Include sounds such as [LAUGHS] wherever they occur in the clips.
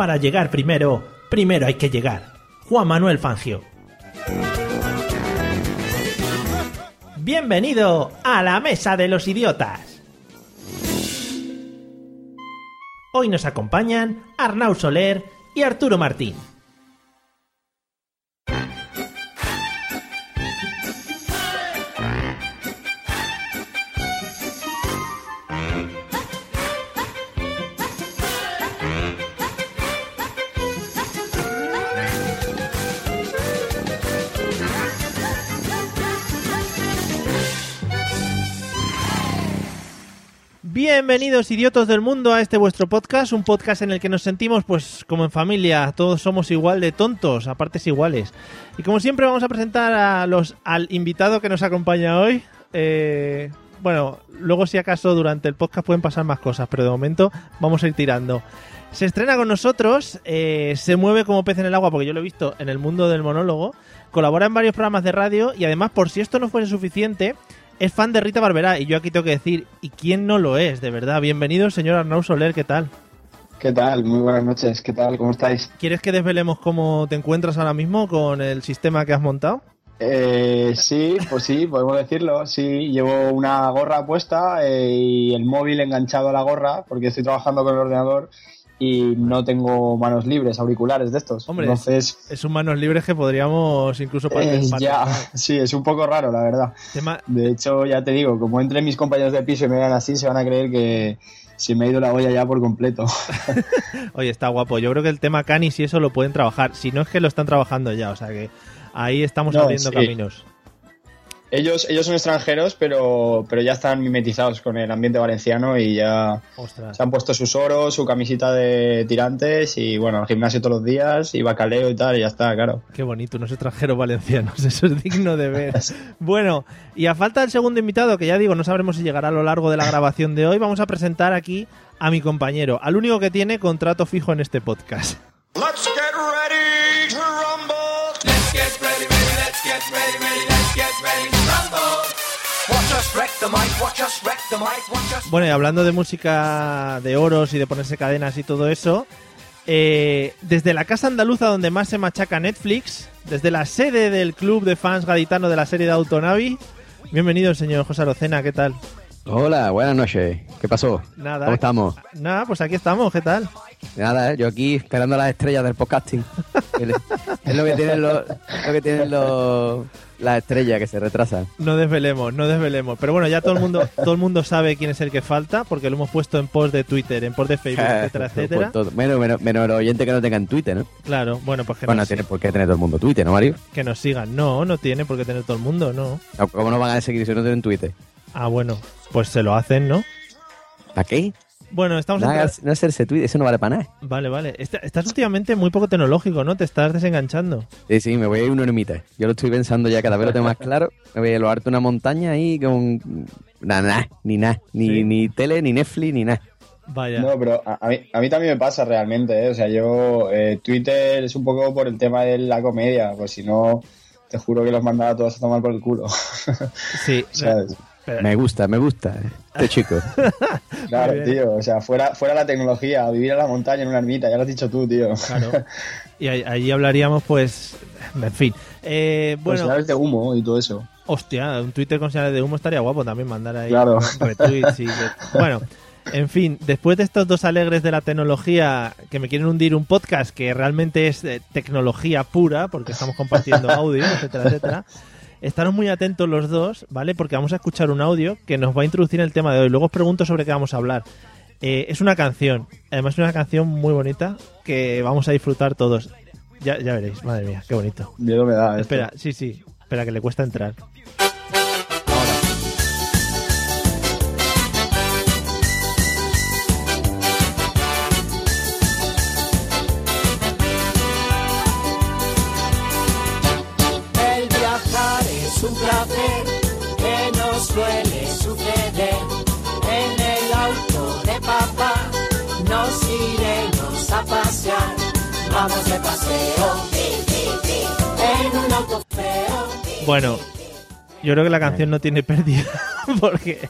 Para llegar primero, primero hay que llegar. Juan Manuel Fangio. Bienvenido a la Mesa de los Idiotas. Hoy nos acompañan Arnau Soler y Arturo Martín. Bienvenidos idiotos del mundo a este vuestro podcast, un podcast en el que nos sentimos pues como en familia, todos somos igual de tontos, a partes iguales. Y como siempre vamos a presentar a los al invitado que nos acompaña hoy. Eh, bueno, luego si acaso durante el podcast pueden pasar más cosas, pero de momento vamos a ir tirando. Se estrena con nosotros, eh, se mueve como pez en el agua porque yo lo he visto en el mundo del monólogo, colabora en varios programas de radio y además por si esto no fuese suficiente es fan de Rita Barberá y yo aquí tengo que decir, ¿y quién no lo es? De verdad, bienvenido señor Arnau Soler, ¿qué tal? ¿Qué tal? Muy buenas noches, ¿qué tal? ¿Cómo estáis? ¿Quieres que desvelemos cómo te encuentras ahora mismo con el sistema que has montado? Eh, sí, pues sí, podemos decirlo. Sí, llevo una gorra puesta eh, y el móvil enganchado a la gorra porque estoy trabajando con el ordenador y no tengo manos libres, auriculares de estos. Hombre, Entonces, es un manos libres que podríamos incluso eh, ya, [LAUGHS] sí, es un poco raro, la verdad. Tema- De hecho, ya te digo, como entre mis compañeros de piso y me vean así, se van a creer que se me ha ido la olla ya por completo. [LAUGHS] [LAUGHS] Oye, está guapo. Yo creo que el tema canis y eso lo pueden trabajar. Si no es que lo están trabajando ya, o sea que ahí estamos No, abriendo sí. caminos. Ellos, ellos son extranjeros, pero, pero ya están mimetizados con el ambiente valenciano y ya Ostras. se han puesto sus oros, su camisita de tirantes y bueno, al gimnasio todos los días y bacaleo y tal, y ya está, claro. Qué bonito, unos extranjeros valencianos, [LAUGHS] eso es digno de ver. [LAUGHS] Bueno, y a falta del segundo invitado, que ya digo, no sabremos si llegará a lo largo de la grabación de hoy, vamos a presentar aquí a mi compañero, al único que tiene contrato fijo en este podcast. Let's Bueno, y hablando de música de oros y de ponerse cadenas y todo eso, eh, desde la casa andaluza donde más se machaca Netflix, desde la sede del club de fans gaditano de la serie de Autonavi, bienvenido señor José Arocena, ¿qué tal? Hola, buenas noches. ¿Qué pasó? Nada. ¿Cómo estamos? Nada, pues aquí estamos, ¿qué tal? Nada, ¿eh? yo aquí esperando las estrellas del podcasting. [LAUGHS] Es lo que tienen los, lo que tienen los, las estrellas que se retrasan. No desvelemos, no desvelemos. Pero bueno, ya todo el mundo, todo el mundo sabe quién es el que falta, porque lo hemos puesto en post de Twitter, en post de Facebook, [LAUGHS] etcétera, etcétera. Menos, menos, menos el oyente que no tenga en Twitter, ¿no? Claro, bueno, pues que, Bueno, no tiene por qué tener todo el mundo Twitter, ¿no, Mario? que nos sigan. No, no tiene por qué tener todo el mundo, no. ¿Cómo no van a seguir si no tienen Twitter? Ah, bueno, pues se lo hacen, ¿no? ¿Para qué? Bueno, estamos No, en... hagas- no hacerse Twitter, eso no vale para nada. Vale, vale. Est- Estás últimamente muy poco tecnológico, ¿no? Te estás desenganchando. Sí, sí, me voy a ir una ermita. Yo lo estoy pensando ya, cada vez lo tengo más claro. Me voy a lo harto una montaña ahí con... Nada, nada, ni nada. Ni, Sí. ni tele, ni Netflix, ni nada. Vaya. No, pero a, a mí, a mí también me pasa realmente, ¿eh? O sea, yo, eh, Twitter es un poco por el tema de la comedia, pues si no, te juro que los mandaba a todos a tomar por el culo. Sí. [LAUGHS] ¿Sabes? Pero- Me gusta, me gusta. eh, Este chico. [LAUGHS] Claro, tío, o sea, fuera, fuera la tecnología, vivir en la montaña en una ermita, ya lo has dicho tú, tío. Claro. [LAUGHS] Y ahí, ahí hablaríamos, pues... En fin. Eh, Con bueno, señales de humo y todo eso. hostia, un Twitter con señales de humo estaría guapo también mandar ahí Claro. retweets y... [LAUGHS] Bueno... En fin, después de estos dos alegres de la tecnología que me quieren hundir un podcast que realmente es tecnología pura, porque estamos compartiendo audio, etcétera, etcétera, estaros muy atentos los dos, ¿vale? Porque vamos a escuchar un audio que nos va a introducir en el tema de hoy. Luego os pregunto sobre qué vamos a hablar. Eh, es una canción, además es una canción muy bonita que vamos a disfrutar todos. Ya, ya veréis, madre mía, qué bonito. Miedo me da. esto. Espera, sí, sí, espera que le cuesta entrar. De paseo en un auto feo. Bueno, yo creo que la canción no tiene pérdida [LAUGHS] porque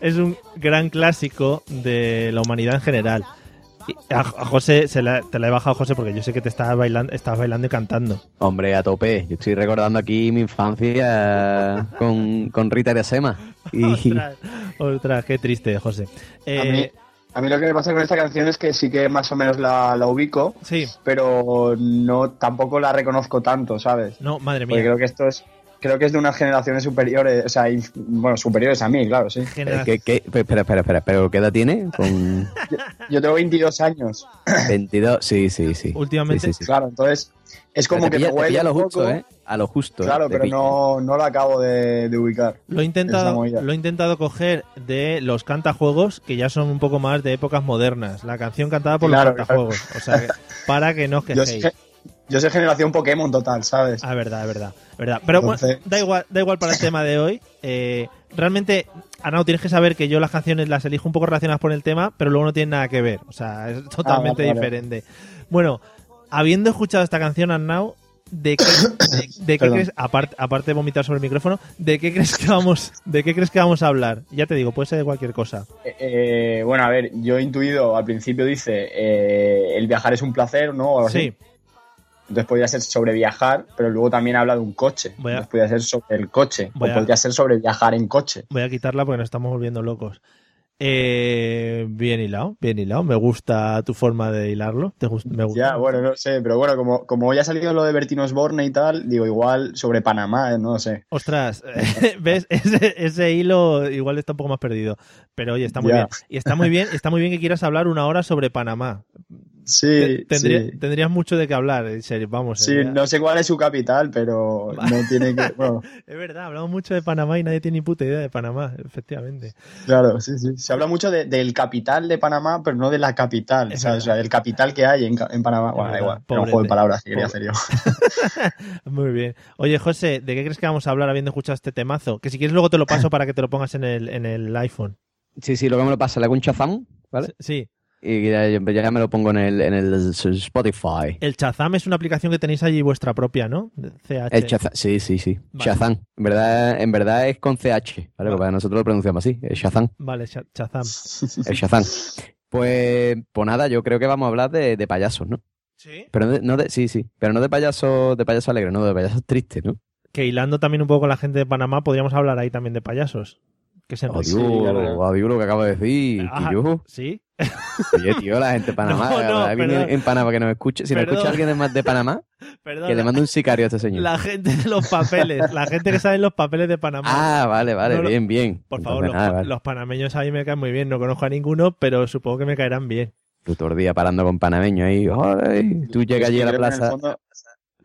es un gran clásico de la humanidad en general. Y a, a José, se la- te la he bajado, José, porque yo sé que te estabas bailando, estabas bailando y cantando. Hombre, a tope. Yo estoy recordando aquí mi infancia con, con Rita de Sema. Y [LAUGHS] Ostras, ostras, qué triste, José. A Eh, mí, a mí lo que me pasa con esta canción es que sí que más o menos la, la ubico, sí, pero no tampoco la reconozco tanto, ¿sabes? no, madre Porque mía. creo que esto es creo que es de unas generaciones superiores, o sea, inf- bueno, superiores a mí, claro, sí. Genera- ¿Qué, qué- espera, espera, espera, ¿pero qué edad tiene? Con Yo tengo 22 años, 22, sí, sí, sí. Últimamente- Sí, sí, sí. claro, entonces es como te que pilla, te te huele pilla a lo justo, poco, ¿eh? A lo justo. Claro, pero pilla. no, no la acabo de, de ubicar. Lo he intentado, lo he intentado coger de los cantajuegos que ya son un poco más de épocas modernas. La canción cantada por Claro, los cantajuegos. O sea, que- para que no os [LAUGHS] quejéis. Yo soy generación Pokémon total, ¿sabes? Ah, verdad, verdad, verdad. Pero bueno, da igual, da igual para el tema de hoy. Eh, realmente, Arnau, tienes que saber que yo las canciones las elijo un poco relacionadas por el tema, pero luego no tienen nada que ver. O sea, es totalmente Ah, vale, vale. diferente. Bueno, habiendo escuchado esta canción, Arnau, ¿de qué, de, de qué Perdón. crees, aparte, aparte de vomitar sobre el micrófono, de qué crees que vamos, de qué crees que vamos a hablar? Ya te digo, puede ser de cualquier cosa. Eh, eh, bueno, a ver, yo he intuido, al principio dice, eh, el viajar es un placer, ¿no? O algo así. Entonces podría ser sobre viajar, pero luego también habla de un coche. Voy a- Entonces podría ser sobre el coche. Voy o a- podría ser sobre viajar en coche. voy a quitarla porque nos estamos volviendo locos. Eh, bien hilado, bien hilado. Me gusta tu forma de hilarlo. Te me gusta. Ya, bueno, no sé, pero bueno, como, como hoy ha salido lo de Bertino Osborne y tal, digo, igual sobre Panamá, ¿eh? no sé. Ostras, [LAUGHS] ¿ves? Ese, ese hilo igual está un poco más perdido. Pero oye, está muy Ya. bien. Y está muy bien, está muy bien que quieras hablar una hora sobre Panamá. Sí, Te- tendría- sí. Tendrías mucho de qué hablar, en serio, vamos. Sí, no sé cuál es su capital, pero [LAUGHS] no tiene que. Bueno, [LAUGHS] Es verdad, hablamos mucho de Panamá y nadie tiene ni puta idea de Panamá, efectivamente. claro, sí, sí. Se habla mucho de- del capital de Panamá, pero no de la capital. O sea, del capital que hay en, Panamá. Bueno, da igual. Era un juego de palabras que quería hacer yo. [LAUGHS] Muy bien. Oye, José, ¿de qué crees que vamos a hablar habiendo escuchado este temazo? Que si quieres luego te lo paso [CLEARS THROAT] para que te lo pongas en el, en el iPhone. Sí, sí, luego me lo pasa, le hago un chazam, ¿vale? Sí. Y ya, ya me lo pongo en el, en el Spotify. El Chazam es una aplicación que tenéis allí vuestra propia, ¿no? CH. El Shazam, sí, sí, sí. Vale. Shazam. En verdad, en verdad es con CH, ¿vale? Vale. Nosotros lo pronunciamos así, el Shazam. Vale, Cha- Chazam. [LAUGHS] El Shazam. Pues, pues nada, yo creo que vamos a hablar de, de payasos, ¿no? Sí. Pero no de, no de- sí, sí, pero no de payasos, de payasos alegres, no, de payasos tristes, ¿no? Que hilando también un poco con la gente de Panamá, podríamos hablar ahí también de payasos. Que se Adiós, adiós lo que acabo de decir, que yo. ¿Sí? Oye, tío, la gente de [LAUGHS] Panamá, No, no, en Panamá que nos escuche. Si nos escucha alguien de, más de Panamá, [LAUGHS] Perdón. que le mande un sicario a este señor. La gente de los papeles, la gente que sabe los papeles de Panamá. Ah, vale, vale, No, bien, bien. Por favor, Entonces, los, nada, vale. los panameños a mí me caen muy bien. No conozco a ninguno, pero supongo que me caerán bien. Tú todo el día parando con panameños ahí. ay, tú llegas allí a la creo que en el plaza. fondo-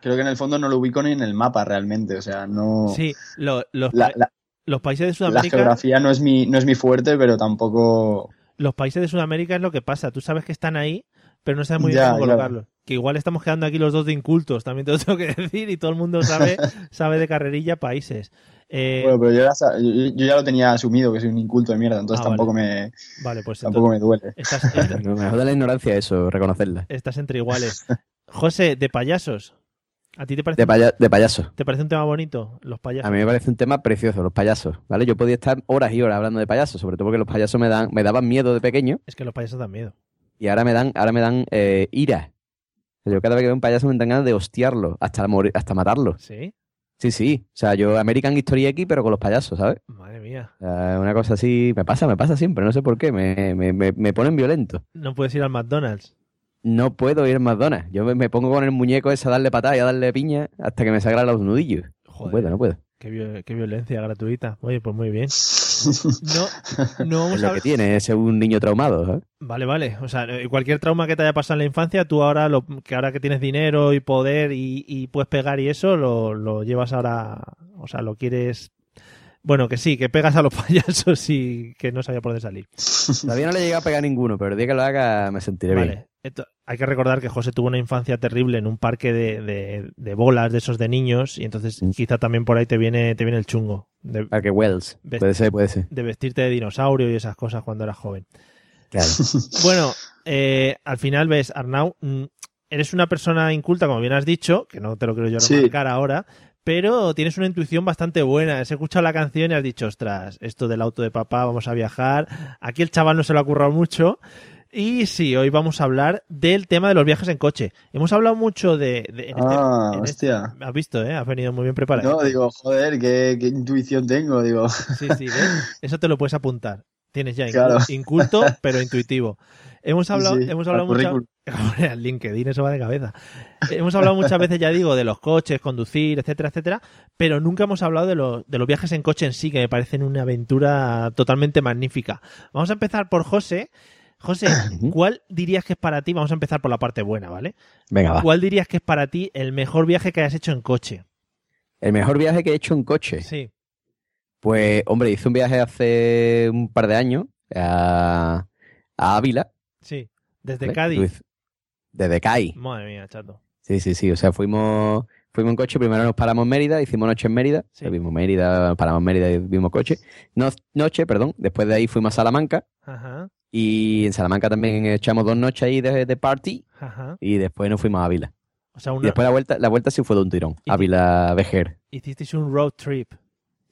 creo que en el fondo no lo ubico ni en el mapa realmente. O sea, no. Sí, lo- los, La, la- los países de la Sudamérica. geografía no es mi no es mi fuerte, pero tampoco. Los países de Sudamérica es lo que pasa. Tú sabes que están ahí, pero no sabes muy bien cómo claro. colocarlos. Que igual estamos quedando aquí los dos de incultos, también te lo [LAUGHS] tengo que decir, y todo el mundo sabe, [LAUGHS] sabe de carrerilla países. Eh, Bueno, pero yo ya, yo, ya lo tenía asumido que soy un inculto de mierda, entonces Ah, tampoco me vale, pues tampoco me duele. estás, [LAUGHS] No, me jode la ignorancia eso, reconocerla. estás entre iguales. José, de payasos. ¿A ti te parece, De, paya- de payasos. te parece un tema bonito? Los payasos. A mí me parece un tema precioso, los payasos, ¿vale? Yo podía estar horas y horas hablando de payasos, sobre todo porque los payasos me dan, me daban miedo de pequeño Es que los payasos dan miedo. y ahora me dan, ahora me dan eh, ira. Yo cada vez que veo un payaso me dan ganas de hostiarlo, hasta morir, hasta matarlo. ¿Sí? Sí, sí. O sea, yo American History X, pero con los payasos, ¿sabes? Madre mía. Una cosa así, me pasa, me pasa siempre, no sé por qué, me, me, me, me ponen violento. No puedes ir al McDonald's. No puedo ir a McDonald's. Yo me, me pongo con el muñeco ese a darle patada y a darle piña hasta que me sangran los nudillos. No puedo, no puedo. Qué, viol- qué violencia gratuita. Oye, pues muy bien. [LAUGHS] No, no vamos Es a lo que tiene, es un niño traumado, ¿sabes? Vale, vale. O sea, eh, cualquier trauma que te haya pasado en la infancia, tú ahora, lo, que ahora que tienes dinero y poder y, y puedes pegar y eso, lo, lo llevas ahora, o sea, lo quieres... Bueno, que sí, que pegas a los [LAUGHS] payasos y que no sabía por dónde salir. Todavía no le he llegado a pegar ninguno, pero el día que lo haga me sentiré bien. Vale. Esto- hay que recordar que José tuvo una infancia terrible en un parque de, de- de bolas de esos de niños y entonces Mm. quizá también por ahí te viene, te viene el chungo de, Parque Wells. Ves- Puede ser, puede ser. de vestirte de dinosaurio y esas cosas cuando eras joven. Claro. [LAUGHS] Bueno, eh, al final ves, Arnau, mm, eres una persona inculta, como bien has dicho, que no te lo quiero yo Sí. remarcar ahora, pero tienes una intuición bastante buena. Has escuchado la canción y has dicho, ostras, esto del auto de papá, vamos a viajar. Aquí el chaval no se lo ha currado mucho. Y sí, hoy vamos a hablar del tema de los viajes en coche. Hemos hablado mucho de... de- en este- Ah, este- hostia. Has visto, ¿eh? Has venido muy bien preparado. No, digo, joder, qué, qué intuición tengo, digo. Sí, sí, ¿ves? Eso te lo puedes apuntar. Tienes ya [LAUGHS] Claro. inculto, pero intuitivo. Hemos hablado, Sí, hemos hablado mucho. currículum. [LAUGHS] Al LinkedIn, eso va de cabeza. hemos hablado muchas veces, ya digo, de los coches, conducir, etcétera, etcétera, pero nunca hemos hablado de, los de los viajes en coche en sí, que me parecen una aventura totalmente magnífica. Vamos a empezar por José. José, ¿cuál dirías que es para ti? Vamos a empezar por la parte buena, ¿vale? Venga, va. ¿Cuál dirías que es para ti el mejor viaje que hayas hecho en coche? El mejor viaje que he hecho en coche. Sí. Pues, hombre, hice un viaje hace un par de años a, a Ávila. Sí. Desde. Cádiz. Desde Cádiz. Madre mía, chato. Sí, sí, sí. O sea, fuimos, fuimos en coche. Primero nos paramos en Mérida, hicimos noche en Mérida. Sí. Vimos Mérida, paramos en Mérida y vimos coche. No, noche, perdón. Después de ahí fuimos a Salamanca. Ajá, Y en Salamanca también echamos dos noches ahí de, de party. ajá. Y después nos fuimos a Ávila. O sea, Y una, después la vuelta, la vuelta sí fue de un tirón. Y- Ávila Vejer. hicisteis un road trip.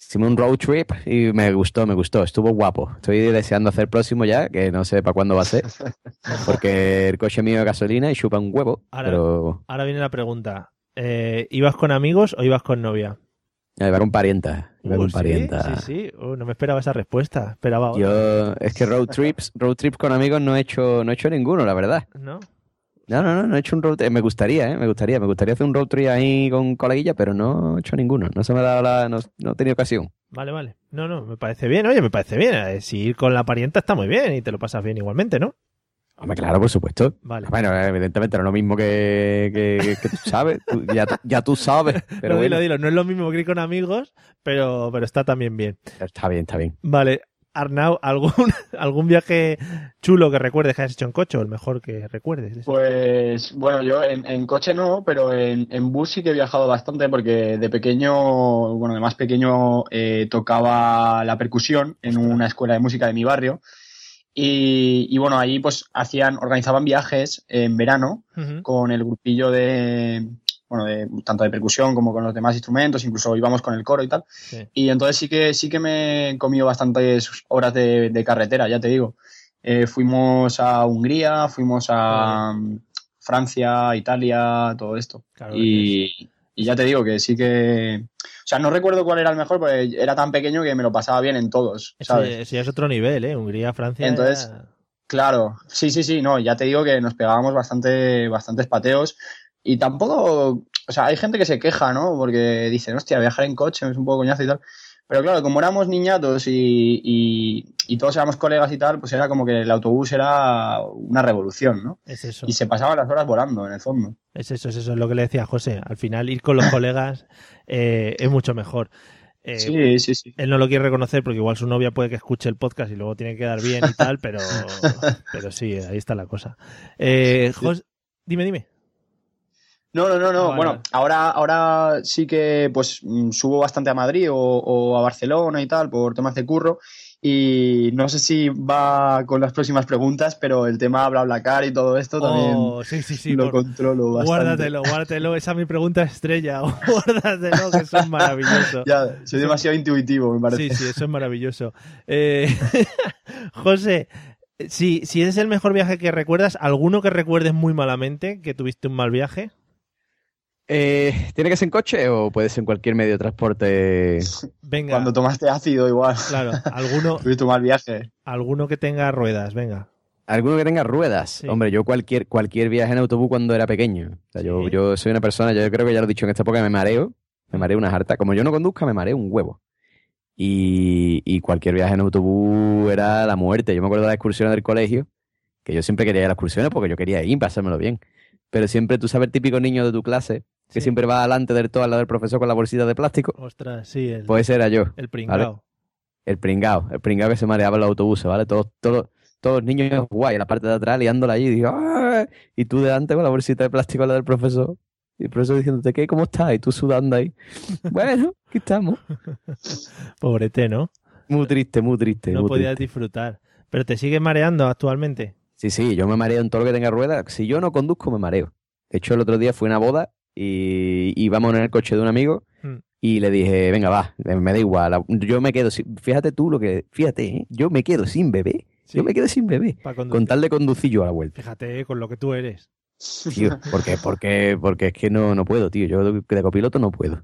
Hicimos un road trip y me gustó, me gustó. Estuvo guapo. Estoy deseando hacer el próximo ya, que no sé para cuándo va a ser. [LAUGHS] Porque el coche mío es gasolina y chupa un huevo. Ahora- Pero Ahora viene la pregunta. Eh, ¿Ibas con amigos o ibas con novia? ya, iba con parientas. Iba Uh, con ¿sí? parientas. Sí, sí. Uh, no me esperaba esa respuesta. Esperaba otra. Yo, es que road trips, road trips con amigos no he hecho, no he hecho ninguno, la verdad. ¿No? No, no, no, no he hecho un road trip. Me gustaría, ¿eh? Me gustaría, me gustaría hacer un road trip ahí con coleguilla, pero no he hecho ninguno. No se me ha dado la, no, no he tenido ocasión. Vale, vale. No, no, me parece bien. Oye, me parece bien. Eh, Si ir con la parienta está muy bien y te lo pasas bien igualmente, ¿no? Hombre, claro, por supuesto. Vale. Bueno, evidentemente no es lo mismo que, que, que tú sabes. Tú- ya, ya tú sabes. [LAUGHS] Pero no, dilo, dilo. No es lo mismo que ir con amigos, pero, pero está también bien. está bien, está bien. Vale. Arnau, ¿algún, [LAUGHS] ¿algún viaje chulo que recuerdes que hayas hecho en coche o el mejor que recuerdes? Pues bueno, yo en, en coche no, pero en, en bus sí que he viajado bastante porque de pequeño, bueno, de más pequeño eh, tocaba la percusión en una escuela de música de mi barrio. Y, y bueno, ahí pues hacían, organizaban viajes en verano con el grupillo de, bueno, de, tanto de percusión como con los demás instrumentos, incluso íbamos con el coro y tal. Sí. Y entonces sí que, sí que me he comido bastantes horas de, de carretera, ya te digo. Eh, fuimos a Hungría, fuimos a mm, Francia, Italia, todo esto. Claro, Y, y ya te digo que sí que... O sea, no recuerdo cuál era el mejor porque era tan pequeño que me lo pasaba bien en todos, ¿sabes? eso ya es otro nivel, ¿eh? Hungría, Francia. Entonces, Claro, sí, sí, sí, no, ya te digo que nos pegábamos bastante, bastantes pateos y tampoco, o sea, hay gente que se queja, ¿no? Porque dicen, hostia, viajar en coche es un poco coñazo y tal. Pero claro, como éramos niñatos y, y, y todos éramos colegas y tal, pues era como que el autobús era una revolución, ¿no? Es eso. Y se pasaban las horas volando, en el fondo. Es eso, es eso, es lo que le decía José. Al final, ir con los [LAUGHS] colegas eh, es mucho mejor. Eh, Sí, sí, sí. Él no lo quiere reconocer porque igual su novia puede que escuche el podcast y luego tiene que quedar bien y tal, pero, [LAUGHS] pero sí, ahí está la cosa. Eh, Jos- dime, dime. No, no, no, no. Vale, bueno, ahora, ahora sí que pues mm, subo bastante a Madrid o, o a Barcelona y tal por temas de curro. Y no sé si va con las próximas preguntas, pero el tema BlaBlaCar y todo esto también Oh, sí, sí, sí. lo por- controlo bastante. guárdatelo, guárdatelo. Esa es mi pregunta estrella. [LAUGHS] Guárdatelo, que eso es maravilloso. Ya, soy demasiado intuitivo, me parece. Sí, sí, eso es maravilloso. Eh, [LAUGHS] José, si, si es el mejor viaje que recuerdas, ¿alguno que recuerdes muy malamente, que tuviste un mal viaje? Eh, ¿Tiene que ser en coche o puede ser en cualquier medio de transporte? Venga, Cuando tomaste ácido, igual. claro, alguno, [LAUGHS] Tuviste un mal viaje. alguno que tenga ruedas, venga. ¿Alguno que tenga ruedas? Sí. Hombre, yo cualquier, cualquier viaje en autobús cuando era pequeño. O sea, yo, Sí. yo soy una persona, yo creo que ya lo he dicho en esta época, me mareo. Me mareo una harta. Como yo no conduzca, me mareo un huevo. Y, y cualquier viaje en autobús era la muerte. Yo me acuerdo de las excursiones del colegio, que yo siempre quería ir a las excursiones porque yo quería ir, pasármelo bien. Pero siempre tú sabes el típico niño de tu clase que Sí. siempre va delante del todo al lado del profesor con la bolsita de plástico. Ostras, sí, el, Pues era yo. el pringao. El pringao, el pringao que se mareaba en los autobuses, ¿vale? Todos, todos, todos los niños guay en la parte de atrás liándola allí y digo, "Ah", y tú delante con la bolsita de plástico la del profesor. Y el profesor diciéndote, ¿qué? ¿Cómo estás? Y tú sudando ahí. [LAUGHS] bueno, aquí estamos. Pobrete, ¿no? Muy triste, muy triste. No muy podías triste. disfrutar. Pero te sigues mareando actualmente. Sí, sí, yo me mareo en todo lo que tenga ruedas. Si yo no conduzco, me mareo. De hecho, el otro día fui a una boda y íbamos en el coche de un amigo Mm. y le dije, venga, va, me da igual. Yo me quedo sin... Fíjate tú lo que... Fíjate, ¿eh? yo me quedo sin bebé. Sí. Yo me quedo sin bebé. Con tal de conducir yo a la vuelta. Fíjate eh, con lo que tú eres. Tío, porque, porque, porque es que no, no puedo, tío. Yo de copiloto no puedo.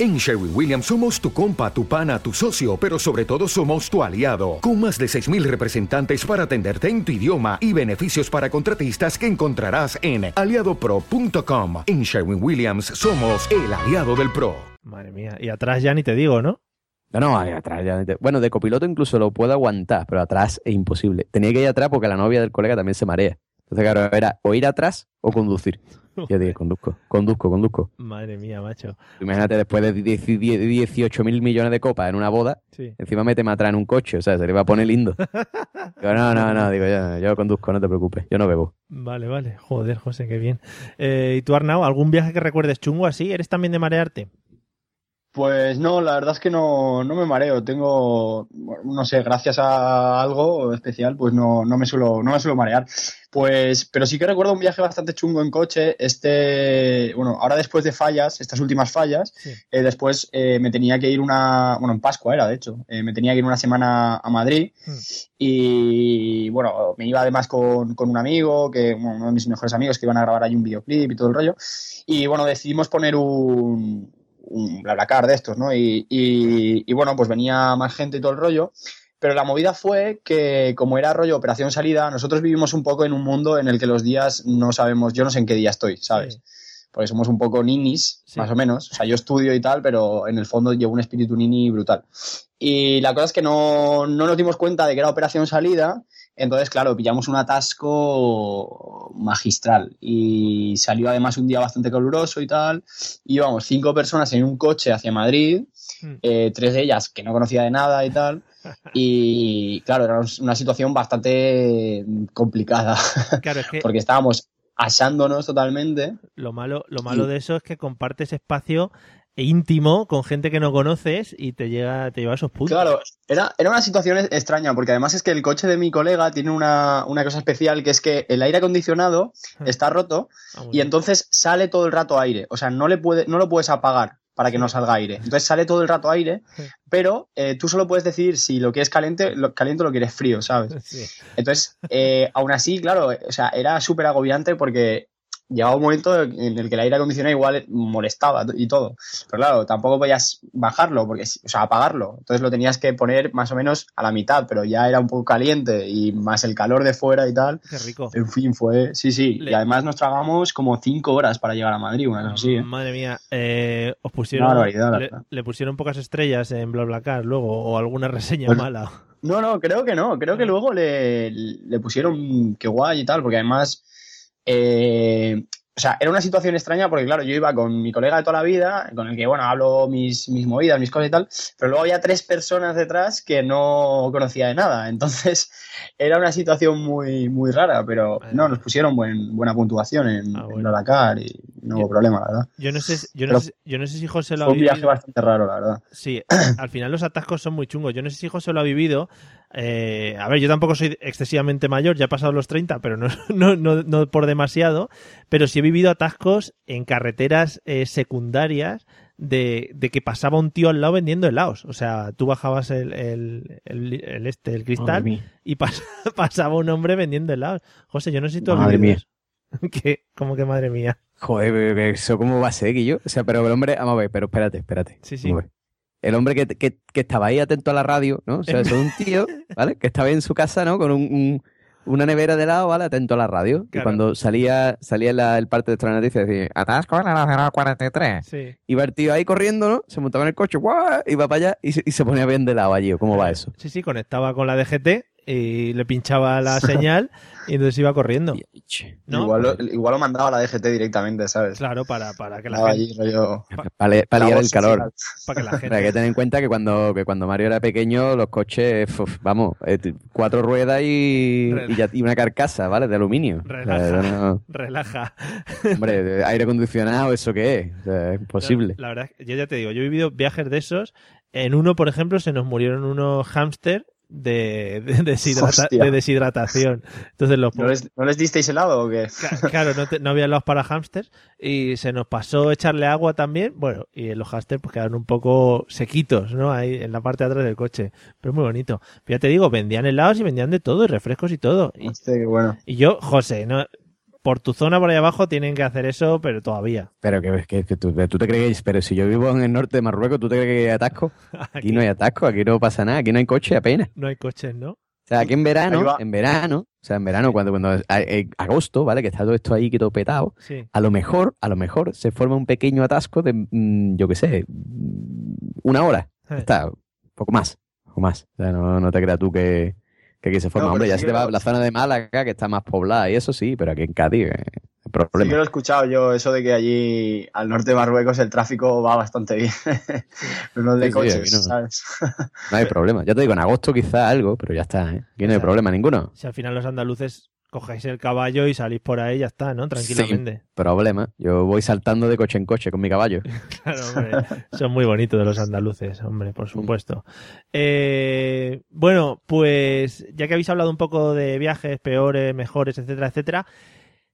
En Sherwin Williams somos tu compa, tu pana, tu socio, pero sobre todo somos tu aliado, con más de 6.000 representantes para atenderte en tu idioma y beneficios para contratistas que encontrarás en aliadopro.com. En Sherwin Williams somos el aliado del PRO. Madre mía. Y atrás ya ni te digo, ¿no? No, no, atrás ya... te- Bueno, de copiloto incluso lo puedo aguantar, pero atrás es imposible. Tenía que ir atrás porque la novia del colega también se marea. Entonces, claro, era o ir atrás o conducir. [LAUGHS] Yo dije, conduzco, conduzco, conduzco. Madre mía, macho. Imagínate después de 18 mil millones de copas en una boda, Sí. encima méteme atrás en un coche, o sea, se le va a poner lindo. [LAUGHS] Digo, no, no, no, digo, yo, yo conduzco, no te preocupes, yo no bebo. Vale, vale. Joder, José, qué bien. Eh, ¿Y tú, Arnau, algún viaje que recuerdes chungo así? ¿Eres también de marearte? Pues no, la verdad es que no, no me mareo. Tengo, no sé, gracias a algo especial, pues no, no me suelo, no me suelo marear. Pues, pero sí que recuerdo un viaje bastante chungo en coche. Este, bueno, ahora después de fallas, estas últimas fallas, Sí. eh, después eh, me tenía que ir una, bueno, en Pascua era, de hecho, eh, me tenía que ir una semana a Madrid Mm. y, bueno, me iba además con, con un amigo, que, bueno, uno de mis mejores amigos, que iban a grabar ahí un videoclip y todo el rollo. Y bueno, decidimos poner un, un BlaBlaCar de estos, ¿no? Y, y, y bueno, pues venía más gente y todo el rollo. Pero la movida fue que, como era rollo operación salida, nosotros vivimos un poco en un mundo en el que los días no sabemos, yo no sé en qué día estoy, ¿sabes? Sí. Porque somos un poco ninis, Sí. más o menos. O sea, yo estudio y tal, pero en el fondo llevo un espíritu nini brutal. Y la cosa es que no, no nos dimos cuenta de que era operación salida. Entonces, claro, pillamos un atasco magistral. Y salió además un día bastante caluroso y tal. Íbamos cinco personas en un coche hacia Madrid, Mm. eh, tres de ellas que no conocía de nada y tal. [LAUGHS] Y claro, era una situación bastante complicada, [LAUGHS] Claro, es que porque estábamos asándonos totalmente. lo malo, lo malo de eso es que compartes espacio íntimo con gente que no conoces y te llega, te lleva a esos puntos. Claro, era, era una situación extraña, porque además es que el coche de mi colega tiene una, una cosa especial, que es que el aire acondicionado está roto Ah, y entonces sale todo el rato aire. O sea, no, le puede, no lo puedes apagar para que no salga aire. Entonces sale todo el rato aire, Sí. pero eh, tú solo puedes decidir si lo quieres caliente, lo, caliente o lo quieres frío, ¿sabes? Sí. Entonces, eh, aún así, claro, o sea, era súper agobiante porque llegaba un momento en el que el aire acondicionado igual molestaba y todo. Pero claro, tampoco podías bajarlo, porque, o sea, apagarlo. Entonces lo tenías que poner más o menos a la mitad, pero ya era un poco caliente y más el calor de fuera y tal. Qué rico. En fin, fue, sí, sí. Le- Y además nos tragamos como cinco horas para llegar a Madrid, una cosa así, ¿eh? Madre mía, eh, os pusieron, barbaridad, la le, le pusieron pocas estrellas en BlaBlaCar luego o alguna reseña Bueno, mala. No, no, creo que no. Creo que luego le, le pusieron que guay y tal, porque además. Eh, o sea, era una situación extraña porque, claro, yo iba con mi colega de toda la vida, con el que, bueno, hablo mis, mis movidas, mis cosas y tal, pero luego había tres personas detrás que no conocía de nada. Entonces, [LAUGHS] era una situación muy, muy rara, pero no, nos pusieron buen, buena puntuación en, Ah, en bueno. Dakar y no hubo Yo- problema, la verdad. Yo no sé, yo no sé, yo no sé si José lo ha Fue un viaje vivido. bastante raro, la verdad. Sí, al final los atascos son muy chungos. Yo no sé si José lo ha vivido. Eh, a ver, yo tampoco soy excesivamente mayor, ya he pasado los 30, pero no, [LAUGHS] no, no, no por demasiado. Pero sí he vivido atascos en carreteras eh, secundarias de, de que pasaba un tío al lado vendiendo helados. O sea, tú bajabas el, el, el- el este, el cristal y pas- [LAUGHS] pasaba un hombre vendiendo helados. José, yo no sé si tú has Madre vivido. [LAUGHS] ¿Qué? ¿Cómo que madre mía? Joder, eso cómo va a ser, Guillo. O sea, pero el hombre, vamos a ver, pero espérate, espérate. Sí, sí. El hombre que, que- que estaba ahí atento a la radio, ¿no? O sea, eso es un tío, [LAUGHS] ¿vale? Que estaba en su casa, ¿no? Con un, un- una nevera de lado, ¿vale? Atento a la radio. Y Claro. cuando salía, salía la- el parte de esta noticia, decía, atasco en la Nacional 43. Sí. Iba el tío ahí corriendo, ¿no? Se montaba en el coche, ¡guau! iba para allá y se, y se ponía bien de lado allí. ¿Cómo va eso? Sí, sí, conectaba con la DGT y le pinchaba la [LAUGHS] señal y entonces iba corriendo. ¿No? Igual, lo, igual lo mandaba a la DGT directamente, ¿sabes? Claro, para, para que la Estaba gente, allí, rollo... Para la liar el calor. social. para que la Pero [LAUGHS] hay que tener en cuenta que cuando, que cuando Mario era pequeño, los coches, uf, vamos, eh, cuatro ruedas y, y, ya- y una carcasa, ¿vale? De aluminio. O sea, Relaja. no- relaja. hombre, [LAUGHS] aire acondicionado, ¿eso qué es? O sea, es imposible. La verdad, es que yo ya te digo, yo he vivido viajes de esos. En uno, por ejemplo, se nos murieron unos hámster de, de, deshidrata- de deshidratación. Entonces los ¿No les, ¿No les disteis helado o qué? Claro, no, te- no había helados para hámsters y se nos pasó echarle agua también. Bueno, y los hámsters pues quedaron un poco sequitos, ¿no? Ahí en la parte de atrás del coche. Pero muy bonito. Pero ya te digo, vendían helados y vendían de todo, y refrescos y todo. Y, Hostia, qué bueno. y yo, José, no, por tu zona por ahí abajo tienen que hacer eso, pero todavía. Pero que, que- que tú, tú te crees, pero si yo vivo en el norte de Marruecos, ¿tú te crees que hay atasco? [LAUGHS] Aquí no hay atasco, aquí no pasa nada, aquí no hay coche apenas. no hay coches, ¿no? O sea, aquí en verano, en verano, o sea, en verano, cuando, cuando en agosto, ¿vale? Que está todo esto ahí que todo petado, Sí. a lo mejor, a lo mejor se forma un pequeño atasco de, mm, yo qué sé, una hora. Eh. Está, un poco más, un poco más. O sea, no, no te creas tú que, que aquí se forma. No, pero Hombre, ya sí se que te va lo- a la zona de Málaga, que está más poblada y eso sí, pero aquí en Cádiz, eh, el Sí que problema. lo he escuchado yo, eso de que allí al norte de Marruecos el tráfico va bastante bien. [LAUGHS] no el de Sí, sí, coches, no. ¿sabes? No hay problema. Ya te digo, en agosto quizá algo, pero ya está, ¿eh? Aquí no hay sea, problema ninguno. Si al final los andaluces cojáis el caballo y salís por ahí, ya está, ¿no? Tranquilamente. Problema. Yo voy saltando de coche en coche con mi caballo. [LAUGHS] Claro, hombre. Son muy bonitos de los andaluces, hombre, por supuesto. Eh, bueno, pues ya que habéis hablado un poco de viajes peores, mejores, etcétera, etcétera,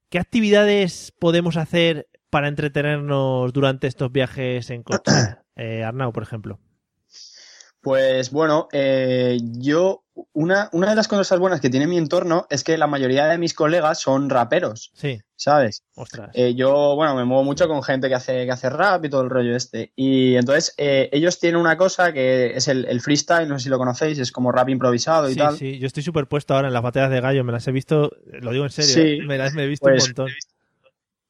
¿qué actividades podemos hacer para entretenernos durante estos viajes en coche? [CLEARS THROAT] Eh, Arnau, por ejemplo. Pues bueno, eh, yo, una, una de las cosas buenas que tiene mi entorno es que la mayoría de mis colegas son raperos, Sí, ¿sabes? ostras. Eh, yo, bueno, me muevo mucho con gente que hace, que hace rap y todo el rollo este. Y entonces, eh, ellos tienen una cosa que es el, el freestyle, no sé si lo conocéis, es como rap improvisado y Sí, tal. sí, yo estoy superpuesto ahora en las batallas de gallo, me las he visto, lo digo en serio, Sí, ¿eh? me las me he visto pues, un montón.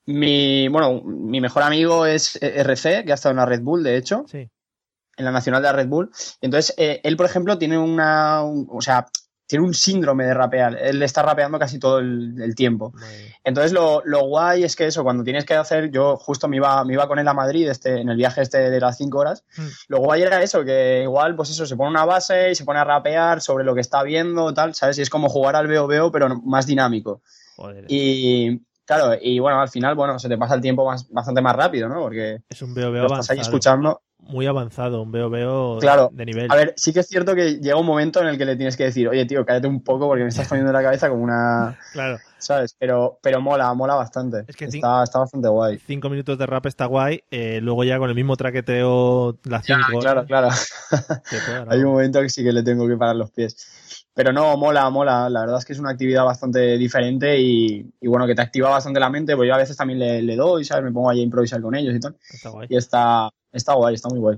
Mi, bueno, mi mejor amigo es eh, RC, que ha estado en la Red Bull, de hecho, Sí, en la nacional de la Red Bull. Entonces, eh, él, por ejemplo, tiene una, un- o sea, tiene un síndrome de rapear. Él está rapeando casi todo el, el tiempo. Entonces, lo, lo guay es que eso, cuando tienes que hacer, yo justo me iba, me iba con él a Madrid este, en el viaje este de las 5 horas. Mm. Lo guay era eso, que igual, pues eso, se pone una base y se pone a rapear sobre lo que está viendo, tal, ¿sabes? Y es como jugar al veo veo, pero más dinámico. Joder, Y claro, y bueno, al final, bueno, se te pasa el tiempo más, bastante más rápido, ¿no? Porque es un veo veo lo estás ahí escuchando. Muy avanzado, un veo veo Claro. de nivel. A ver, sí que es cierto que llega un momento en el que le tienes que decir, oye, tío, cállate un poco porque me estás [LAUGHS] poniendo en la cabeza como una. Claro, ¿Sabes? Pero, pero mola, mola bastante. Es que sí. está, está bastante guay. cinco minutos de rap está guay, eh, luego ya con el mismo traqueteo las Ya, cinco claro, horas, claro. [LAUGHS] dar Hay un momento que sí que le tengo que parar los pies. Pero no, mola, mola. La verdad es que es una actividad bastante diferente y, y bueno, que te activa bastante la mente. Pues yo a veces también le, le doy, ¿sabes? Me pongo ahí a improvisar con ellos y tal. Está guay. Y está, está guay, está muy guay.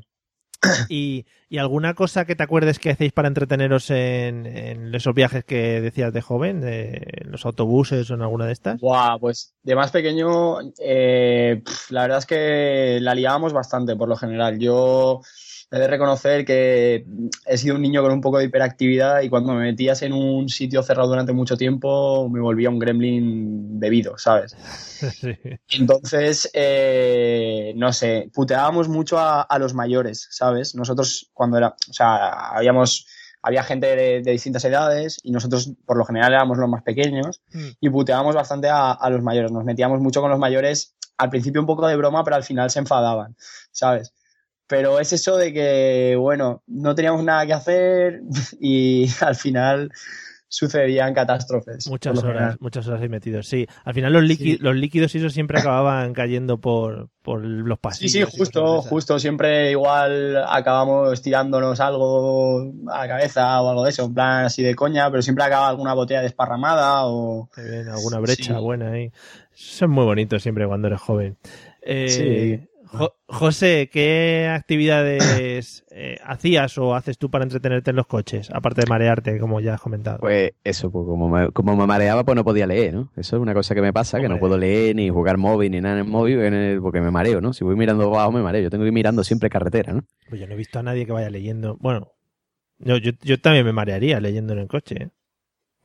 ¿Y, y alguna cosa que te acuerdes que hacéis para entreteneros en, en esos viajes que decías de joven, de en los autobuses o en alguna de estas? Buah, pues de más pequeño, eh, la verdad es que la liábamos bastante por lo general. Yo he de reconocer que he sido un niño con un poco de hiperactividad y cuando me metías en un sitio cerrado durante mucho tiempo me volvía un gremlin bebido, ¿sabes? [LAUGHS] Sí. Entonces, eh, no sé, puteábamos mucho a, a los mayores, ¿sabes? Nosotros cuando era, o sea, habíamos, había gente de, de distintas edades y nosotros por lo general éramos los más pequeños Mm. y puteábamos bastante a, a los mayores. Nos metíamos mucho con los mayores, al principio un poco de broma, pero al final se enfadaban, ¿sabes? Pero es eso de que, bueno, no teníamos nada que hacer [LAUGHS] y [LAUGHS] al final sucedían catástrofes. Muchas horas, general. muchas horas ahí metidos, sí. Al final los, líqui- Sí. los líquidos y eso siempre [LAUGHS] acababan cayendo por, por los Sí, pasillos. sí, de justo, justo. Siempre igual acabamos tirándonos algo a la cabeza o algo de eso, en plan así de coña, pero siempre acaba alguna botella desparramada o... Bien, alguna brecha Sí. buena ahí. Eso es muy bonito siempre cuando eres joven. Eh, Sí. Jo- José, ¿qué actividades eh, hacías o haces tú para entretenerte en los coches? Aparte de marearte, como ya has comentado. Pues eso, pues como me, como me mareaba, pues no podía leer, ¿no? Eso es una cosa que me pasa, que no puedo leer ni jugar móvil ni nada en el móvil en el- porque me mareo, ¿no? Si voy mirando abajo me mareo. Yo tengo que ir mirando siempre carretera, ¿no? Pues yo no he visto a nadie que vaya leyendo. Bueno, yo, yo, yo también me marearía leyendo en el coche. ¿eh?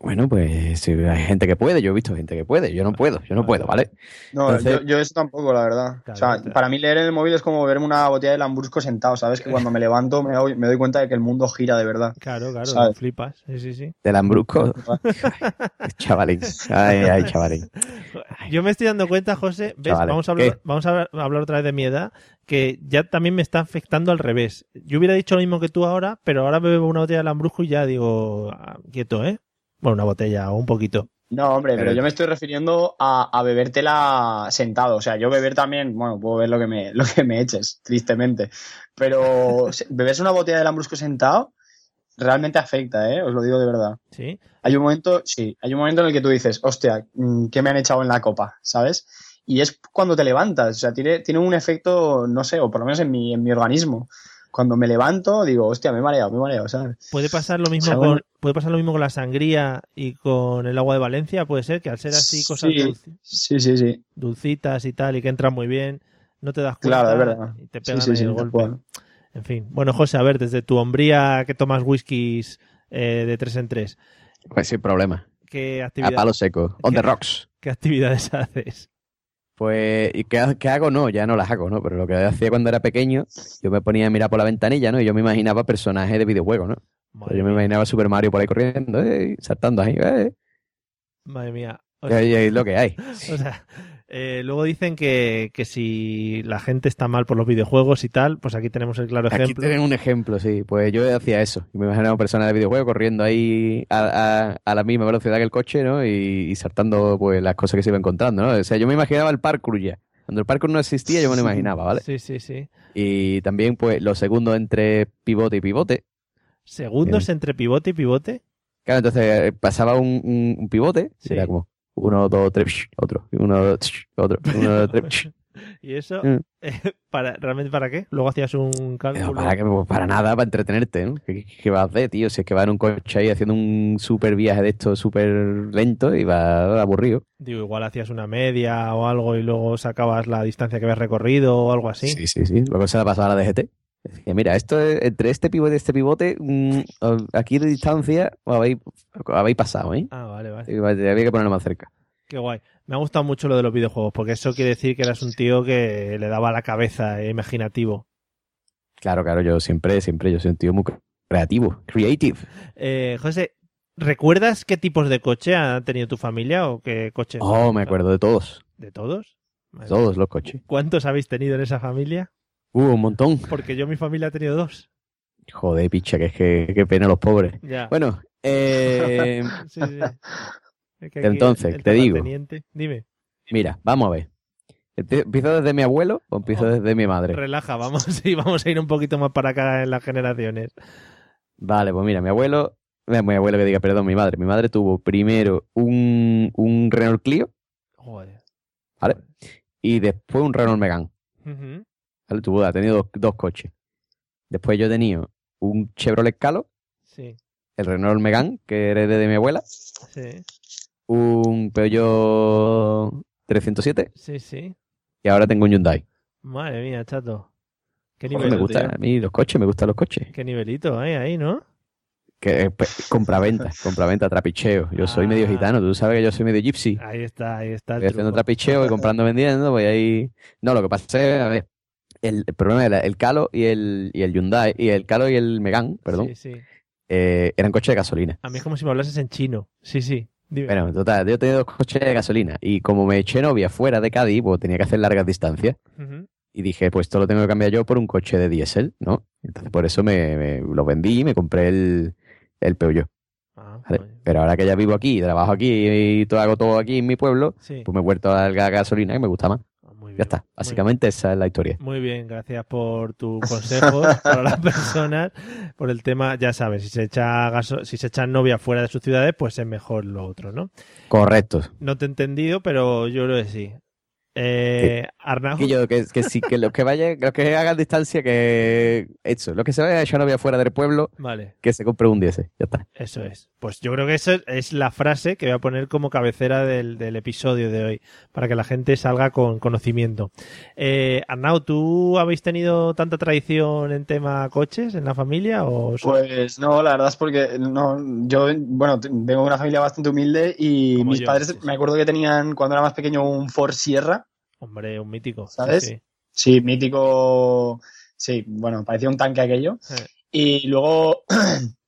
Bueno, pues si hay gente que puede, yo he visto gente que puede, yo no puedo, yo no puedo, ¿vale? No, Entonces- yo, yo eso tampoco, la verdad. Claro, o sea, claro. para mí leer en el móvil es como verme una botella de Lambrusco sentado, ¿sabes? Que cuando me levanto me doy, me doy cuenta de que el mundo gira de verdad. Claro, claro, ¿Sabes? flipas. Sí, sí, sí. Del Lambrusco. [LAUGHS] chavalín. Ay, ay, chavalín. [LAUGHS] Yo me estoy dando cuenta, José, ¿ves? Chavales, vamos, a hablar, ¿qué? vamos a hablar- a hablar otra vez de mi edad, que ya también me está afectando al revés. Yo hubiera dicho lo mismo que tú ahora, pero ahora me bebo una botella de Lambrusco y ya digo, ah, quieto, ¿eh? Bueno, una botella o un poquito. No, hombre, pero Pero- yo me estoy refiriendo a, a bebértela sentado. O sea, yo beber también, bueno, puedo ver lo que me, [LAUGHS] lo que me eches, tristemente. Pero se- beberse una botella de Lambrusco sentado realmente afecta, ¿eh? Os lo digo de verdad. ¿Sí? Hay un momento, sí, hay un momento en el que tú dices, hostia, mm, ¿qué me han echado en la copa? ¿Sabes? Y es cuando te levantas, o sea, tiene, tiene un efecto, no sé, o por lo menos en mi, en mi organismo. Cuando me levanto, digo, hostia, me he mareado, me he mareado, ¿sabes? Puede pasar lo mismo con puede pasar lo mismo con la sangría y con el agua de Valencia, puede ser que al ser así cosas Sí. Sí, sí, sí. dulcitas y tal y que entran muy bien, no te das cuenta Claro, es verdad. y te pegan sí, sí, el golpe. En fin, bueno, José, a ver, desde tu hombría que tomas whiskies eh, de tres en tres, Pues sin problema. ¿qué, A actividad- palo seco. On ¿Qué? the rocks. ¿qué actividades [LAUGHS] haces? Pues, ¿y qué, ha- qué hago? No, ya no las hago, ¿no? Pero lo que hacía cuando era pequeño, yo me ponía a mirar por la ventanilla, ¿no? Y yo me imaginaba personajes de videojuegos, ¿no? Madre yo me imaginaba Super Mario por ahí corriendo, ¡eh! saltando ahí, ¡eh! madre mía. O Y lo que hay. [LAUGHS] o sea, eh, luego dicen que, que si la gente está mal por los videojuegos y tal, pues aquí tenemos el claro Aquí ejemplo. tienen un ejemplo, sí. Pues yo hacía eso. Me imaginaba personas de videojuegos corriendo ahí a, a- a la misma velocidad que el coche, ¿no? Y, y saltando pues las cosas que se iban encontrando, ¿no? O sea, yo me imaginaba el parkour ya. Cuando el parkour no existía, yo me lo imaginaba, ¿vale? Sí, sí, sí. Y también, pues, los segundos entre pivote y pivote. Segundos entre pivote y pivote. Claro, entonces eh, pasaba un, un- un pivote, y Sí. era como uno, dos, tres, otro, uno, dos, otro, uno, dos, tres. [LAUGHS] y eso, Mm. eh, para, ¿realmente para qué? Luego hacías un cálculo. para, que- pues, para nada, para entretenerte, ¿no? ¿Qué, qué vas a hacer, tío? Si es que va en un coche ahí haciendo un súper viaje de esto súper lento y va aburrido. Digo, igual hacías una media o algo y luego sacabas la distancia que habías recorrido o algo así. Sí, sí, sí. Luego se la pasaba a la DGT. Decía, mira, esto es- entre este pivote y este pivote, mm, aquí de distancia habéis, habéis pasado, ¿eh? Ah, vale, vale. Y Había que ponerlo más cerca. Qué guay. Me ha gustado mucho lo de los videojuegos, porque eso quiere decir que eras un tío que le daba la cabeza, eh, imaginativo. Claro, claro, yo siempre, siempre, yo soy un tío muy creativo, creative. Eh, José, ¿recuerdas qué tipos de coche ha tenido tu familia o qué coche? Oh, me acuerdo de todos, ¿De todos? Madre todos los coches. ¿Cuántos habéis tenido en esa familia? Uh, un montón. Porque yo mi familia ha tenido dos. Joder, picha, que es que qué pena los pobres. Ya. Bueno, eh, [LAUGHS] Sí, sí. Es que aquí Entonces, el te digo. Dime, mira, vamos a ver. Empie- ¿Empiezo desde mi abuelo o empiezo Oh. desde mi madre? relaja, vamos, [LAUGHS] sí, vamos a ir un poquito más para acá en las generaciones. Vale, pues mira, mi abuelo, eh, mi abuelo que diga, perdón, mi madre. Mi madre tuvo primero un, un Renault Clio Joder. Vale. y después un Renault Megane. ¿vale? Tuvo, ha tenido dos, dos coches. Después yo tenía un Chevrolet Calo, Sí, el Renault Megane, que heredé de mi abuela, sí, un Peugeot 307 sí, sí. y ahora tengo un Hyundai. Madre mía, chato. Qué nivel, me gusta, a mí los coches, me gustan los coches. Qué nivelito, ¿eh? Ahí, ¿no? Que, pues, compraventa, [LAUGHS] compraventa, trapicheo. Yo soy medio Ah. gitano, tú sabes que yo soy medio gypsy. Ahí está, ahí está el Estoy haciendo trapicheo y comprando, [LAUGHS] vendiendo, voy ahí. No, lo que pasa es, a ver, el, el problema era el Calo y el, y el Hyundai, y el Calo y el Megane, perdón, Sí, sí. eh, eran coches de gasolina. A mí es como si me hablases en chino. Sí, sí. Dime. Bueno, total, yo tenía dos coches de gasolina y como me eché novia fuera de Cádiz, pues tenía que hacer largas distancias. Y dije, pues esto lo tengo que cambiar yo por un coche de diésel, ¿no? Entonces por eso me, me- lo vendí y me compré el, el Peugeot. Ah. Pero ahora que ya vivo aquí, trabajo aquí y todo, hago todo aquí en mi pueblo, Sí. pues me he vuelto a la gasolina y me gusta más. Ya está. Básicamente esa es la historia. Muy bien, gracias por tu consejo para las [LAUGHS] personas. Por el tema, ya sabes, si se echa gaso- si se echan novia fuera de sus ciudades, pues es mejor lo otro, ¿no? Correcto. No te he entendido, pero yo creo que sí. Eh, Arnau. Que yo, que, que sí, que los que vayan, los que hagan distancia, que eso, los que se vayan a echar novia fuera del pueblo, Vale, que se compre un 10, ya está. eso es. Pues yo creo que esa es la frase que voy a poner como cabecera del, del episodio de hoy, para que la gente salga con conocimiento. Eh, Arnau, ¿tú habéis tenido tanta tradición en tema coches en la familia? O Pues no, la verdad es porque no, yo, bueno, te- vengo de una familia bastante humilde y Como mis yo, padres, sí, sí. me acuerdo que tenían, cuando era más pequeño, un Ford Sierra, Hombre, un mítico. ¿Sabes? sí. sí, mítico, sí, bueno, parecía un tanque aquello. Y luego, [CLEARS THROAT]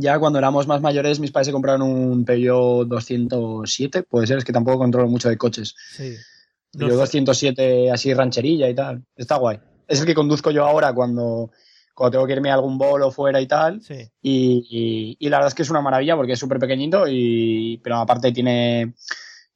ya cuando éramos más mayores, mis padres se compraron un Peugeot 207, puede ser, es que tampoco controlo mucho de coches. sí. No Peugeot sé. 207 así rancherilla y tal, está guay. Es el que conduzco yo ahora cuando, cuando tengo que irme a algún bolo fuera y tal. Sí. Y, y- y la verdad es que es una maravilla porque es súper pequeñito, y, pero aparte tiene,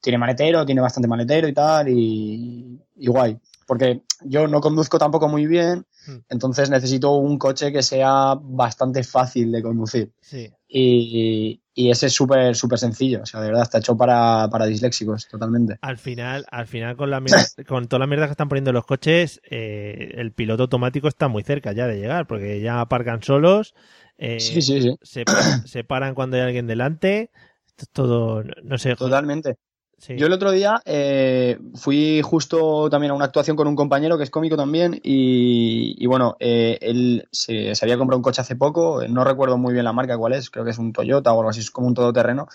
tiene maletero, tiene bastante maletero y tal, y, y guay. Porque yo no conduzco tampoco muy bien, Hmm. entonces necesito un coche que sea bastante fácil de conducir. Sí. Y, y ese es súper, súper sencillo, o sea, de verdad, está hecho para, para disléxicos, totalmente. Al final, al final con la mierda- [LAUGHS] con toda la mierda que están poniendo los coches, eh, el piloto automático está muy cerca ya de llegar, porque ya aparcan solos, eh, Sí, sí, sí, Se, se paran cuando hay alguien delante, todo, no sé, totalmente. Sí. Yo el otro día eh, fui justo también a una actuación con un compañero que es cómico también y, y bueno, eh, él se, se había comprado un coche hace poco, no recuerdo muy bien la marca cuál es, creo que es un Toyota o algo así, es como un todoterreno.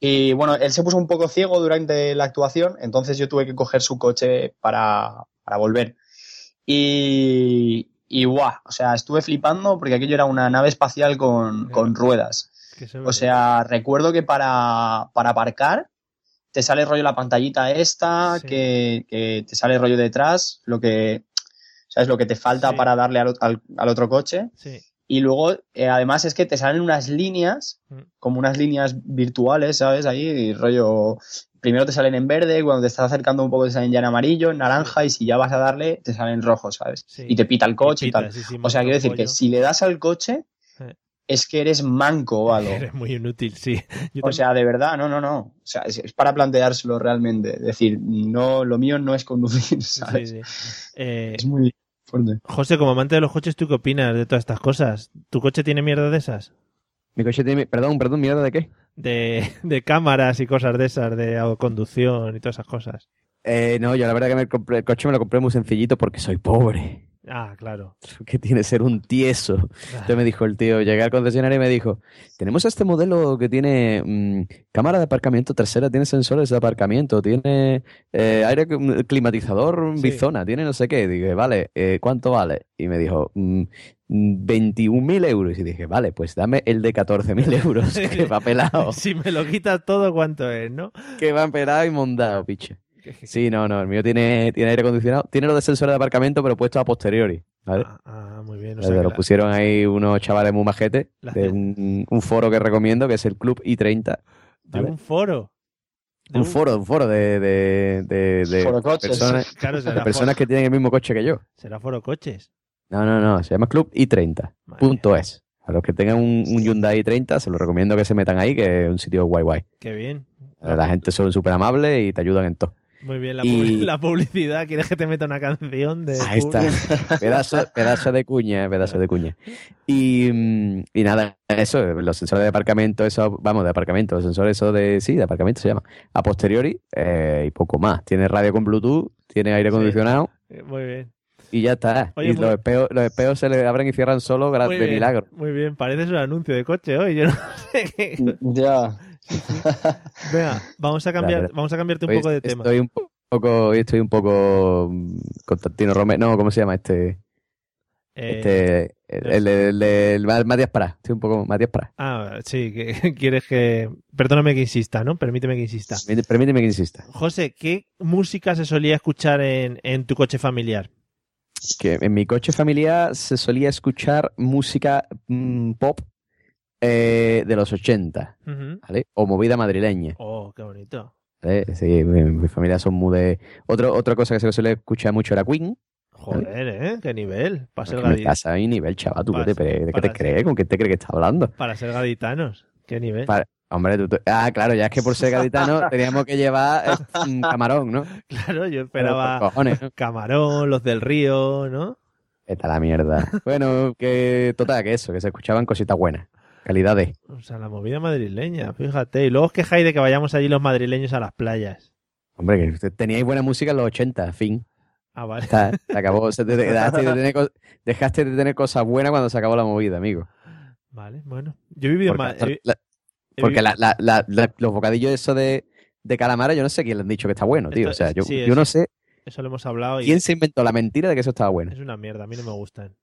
Y bueno, él se puso un poco ciego durante la actuación, entonces yo tuve que coger su coche para, para volver. Y, y guau, o sea, estuve flipando porque aquello era una nave espacial con, con ruedas. se- O sea, recuerdo que para, para aparcar te sale rollo la pantallita esta, Sí. que, que te sale rollo detrás, lo que, ¿sabes? Lo que te falta Sí. para darle al, al- al otro coche. sí, Y luego, eh, además, es que te salen unas líneas, Mm. como unas líneas virtuales, ¿sabes? Ahí, y rollo, primero te salen en verde, cuando te estás acercando un poco te salen ya en amarillo, en naranja, y si ya vas a darle, te salen en rojo, ¿sabes? Y te pita el coche y, pita, tal. o sea, quiero decir que si le das al coche. Es que eres manco o algo. [LAUGHS] Eres muy inútil, sí. Yo O también- sea, de verdad, no, no, no. O sea, es, es para planteárselo realmente. Es decir, no, lo mío no es conducir, [LAUGHS] sí, ¿sabes? sí. Eh, Es muy fuerte. José, como amante de los coches, ¿tú qué opinas de todas estas cosas? ¿Tu coche tiene mierda de esas? Mi coche tiene, perdón, perdón, mierda de qué? De, de cámaras y cosas de esas, de autoconducción y todas esas cosas. Eh, no, yo la verdad que me compré, el coche me lo compré muy sencillito porque soy pobre. Ah, claro. [LAUGHS] Que tiene que ser un tieso. Entonces me dijo el tío, llegué al concesionario y me dijo, tenemos este modelo que tiene mm, cámara de aparcamiento trasera, tiene sensores de aparcamiento, tiene eh, aire clim- climatizador Sí. bizona, tiene no sé qué. Dije, vale, eh, ¿cuánto vale? Y me dijo, mm, mm, 21.000 euros. Y dije, vale, pues dame el de 14.000 [LAUGHS] euros, que va pelado, Si me lo quitas todo, ¿cuánto es, no? que va pelado y mondado, piche. Sí, no, no, el mío tiene, tiene aire acondicionado, tiene lo de sensores de aparcamiento, pero puesto a posteriori, ¿vale? Ah, ah, muy bien. O sea lo la- pusieron ahí unos chavales muy majetes La de un, un foro que recomiendo que es el Club I30. de un foro. De Un foro, un foro de, de, de, de Foro coches. personas, Claro, de personas foro, que tienen el mismo coche que yo. será foro coches. No, no, no, se llama Club I30. Madre Punto es. A los que tengan un, un Hyundai i30 se los recomiendo que se metan ahí, que es un sitio guay guay. Qué bien. La gente son súper amables y te ayudan en todo. Muy bien, la, Y- publi- la publicidad. ¿Quieres que te meta una canción de Ahí está. [LAUGHS] pedazo, pedazo de cuña, pedazo de cuña. Y, mm, y nada, eso, los sensores de aparcamiento, eso, vamos, de aparcamiento, los sensores eso de, sí, de aparcamiento se llama. A posteriori, eh, y poco más. Tiene radio con Bluetooth, tiene aire acondicionado Eh, Muy bien. y ya está. Oye, y muy- los espejos, los espejos se le abren y cierran solo de bien, milagro. Muy bien, pareces un anuncio de coche hoy. Yo no [LAUGHS] sé qué- Ya. [LAUGHS] Venga, vamos a cambiar, vamos a cambiarte un Hoy poco de tema. Estoy un poco, hoy estoy un poco mm, Constantino Romero, no, ¿cómo se llama este? Eh, este el, el, el- el- el Matías Prá, estoy un poco Matías Prá. Ah, sí, que [LAUGHS] quieres que. Perdóname que insista, ¿no? Permíteme que insista. Permíteme- Permíteme que insista. José, ¿qué música se solía escuchar en, en tu coche familiar? que en mi coche familiar se solía escuchar música mm, pop eh, de los 80, Ujú. ¿vale? O movida madrileña. Oh, qué bonito. ¿vale? Sí, mi, mi familia son muy de... Otro, otra cosa que se suele escuchar mucho era Queen. Joder, ¿eh? ¿Qué nivel? Para ser, Que me gadi- estás a mi nivel, chaval. ¿Tú qué te, Para- qué para te crees? ¿Con qué te crees que estás hablando? para ser gaditanos. ¿Qué nivel? Para- Hombre, tú, tú- ah, claro, ya es que por ser gaditano [LAUGHS] teníamos que llevar eh, un camarón, ¿no? Claro, yo esperaba por cojones, ¿no? camarón, los del río, ¿no? Está la mierda. Bueno, que total, que eso, que se escuchaban cositas buenas. Calidad de. O sea, la movida madrileña, fíjate. Y luego os quejáis de que vayamos allí los madrileños a las playas. Hombre, que usted- teníais buena música en los 80, fin. Ah, vale. Está, se acabó. Se te- dejaste, de tener, [LAUGHS] co- dejaste de tener cosas buenas cuando se acabó la movida, amigo. Vale, bueno. Yo he vivido en Porque, Ma- he- la- he porque vivido- la- la- la- la- los bocadillos esos de, de calamara, yo no sé quién le han dicho que está bueno, tío. Esto- O sea, yo, sí, yo no sé Eso lo hemos hablado y quién se inventó la mentira de que eso estaba bueno. es una mierda. A mí no me gustan.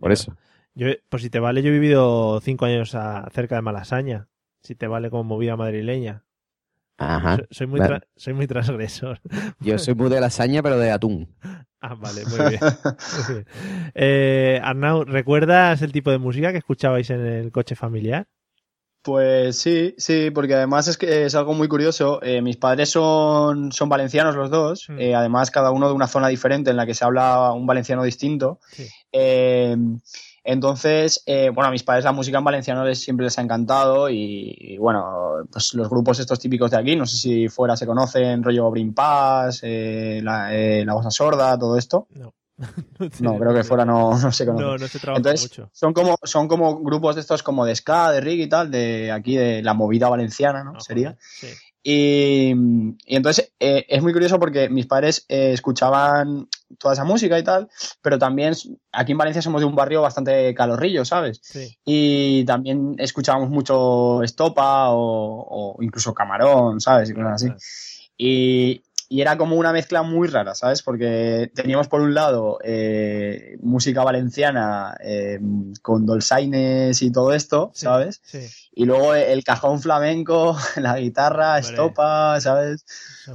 Por Yo- eso. Yo, por si te vale, yo he vivido cinco años a- cerca de Malasaña. Si te vale como movida madrileña. Ajá. Soy, soy muy Vale. soy muy transgresor. [LAUGHS] Yo soy muy de lasaña, pero de atún. [LAUGHS] Ah, vale, muy bien. Muy bien. Eh, Arnau, ¿recuerdas el tipo de música que escuchabais en el coche familiar? Pues sí, sí, porque además es que es algo muy curioso. Eh, mis padres son, son valencianos los dos, Mm. eh, además cada uno de una zona diferente en la que se habla un valenciano distinto. Sí. Entonces, eh, bueno, a mis padres la música en valenciano les, siempre les ha encantado y, y, bueno, pues los grupos estos típicos de aquí, no sé si fuera se conocen, rollo Brin Pass, eh, la, eh, la Voz Sorda, todo esto. No. [LAUGHS] No, creo que fuera no, no se conoce. No, no se trabaja Entonces, mucho. son como, son como grupos de estos como de ska, de reggae y tal, de aquí de la movida valenciana, ¿no? Ah, Sería. sí. Y, y entonces eh, es muy curioso porque mis padres eh, escuchaban toda esa música y tal, pero también aquí en Valencia somos de un barrio bastante calorrillo, ¿sabes? Sí. Y también escuchábamos mucho estopa o, o incluso camarón, ¿sabes? Y cosas así. Y, y era como una mezcla muy rara, ¿sabes? Porque teníamos por un lado eh, música valenciana eh, con dolzaines y todo esto, Sí, ¿sabes? Sí. Y luego el cajón flamenco, [LAUGHS] la guitarra, Hombre. estopa, ¿sabes?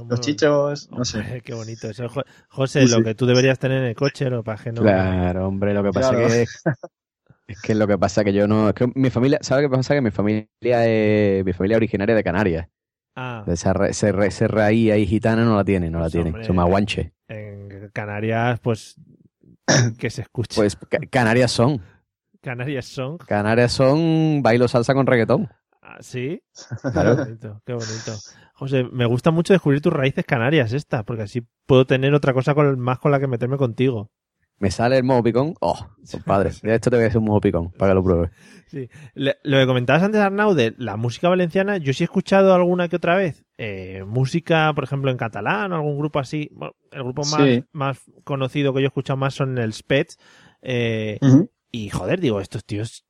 Los chichos, no sé. Hombre, Qué bonito eso. Jo- José, Sí, lo que tú deberías tener en el coche, lo es que no. Claro, hombre, lo que pasa Claro. que es, [LAUGHS] es que lo que pasa que yo no, es que mi familia, ¿sabes qué pasa? Que mi familia es mi familia es originaria de Canarias. Ah, Esa, ra- ese raíz ahí gitana no la tiene, no la Pues, tiene. hombre. Más guanches. en Canarias, pues. [COUGHS] que se escucha. Pues Ca- Canarias son. Canarias son. Canarias son bailo salsa con reggaetón. Ah, sí. Claro. Qué bonito, qué bonito. José, me gusta mucho descubrir tus raíces canarias estas, porque así puedo tener otra cosa con, más con la que meterme contigo. Me sale el mojo picón. Oh, compadre. Esto te voy a hacer un mojo picón para que lo pruebes. Sí. Le- lo que comentabas antes, Arnau, de la música valenciana, yo sí he escuchado alguna que otra vez. eh, música, por ejemplo, en catalán o algún grupo así. Bueno, el grupo más, Sí. más conocido que yo he escuchado más son el Spets. eh, y joder, digo, estos tíos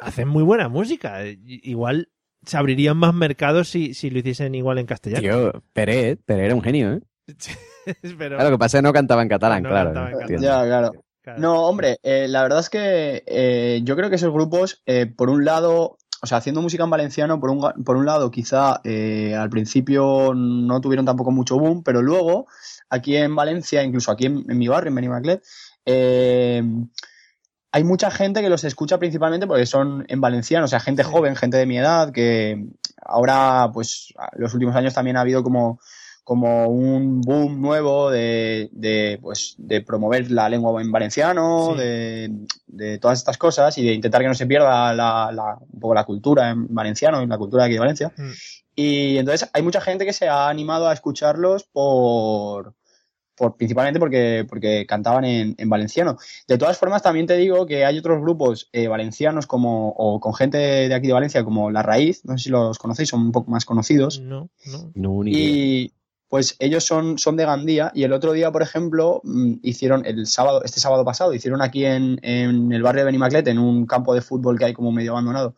hacen muy buena música. eh, Igual se abrirían más mercados si, si lo hiciesen igual en castellano. Tío, Pérez, Pérez era un genio, ¿eh? [LAUGHS] Pero, Claro, lo que pasa es que no cantaba en catalán, No claro. cantaba en entiendo. Ya, claro. claro. No, hombre, eh, la verdad es que eh, yo creo que esos grupos, eh, por un lado, o sea, haciendo música en valenciano, por un, por un lado, quizá eh, al principio no tuvieron tampoco mucho boom, pero luego, aquí en Valencia, incluso aquí en, en mi barrio, en Benimaclet, eh, hay mucha gente que los escucha principalmente porque son en valenciano, o sea, gente joven, gente de mi edad, que ahora, pues, los últimos años también ha habido como como un boom nuevo de, de, pues, de promover la lengua en valenciano, Sí. de, de todas estas cosas y de intentar que no se pierda la, la- un poco la cultura en valenciano y la cultura de aquí de Valencia. Mm. Y entonces hay mucha gente que se ha animado a escucharlos por, por principalmente porque, porque cantaban en, en valenciano. De todas formas, también te digo que hay otros grupos eh, valencianos como, o con gente de aquí de Valencia como La Raíz, no sé si los conocéis, son un poco más conocidos. No, no. No, ni idea. Y pues ellos son, son de Gandía y el otro día, por ejemplo, mm, hicieron el sábado, este sábado pasado, hicieron aquí en, en el barrio de Benimaclet, en un campo de fútbol que hay como medio abandonado,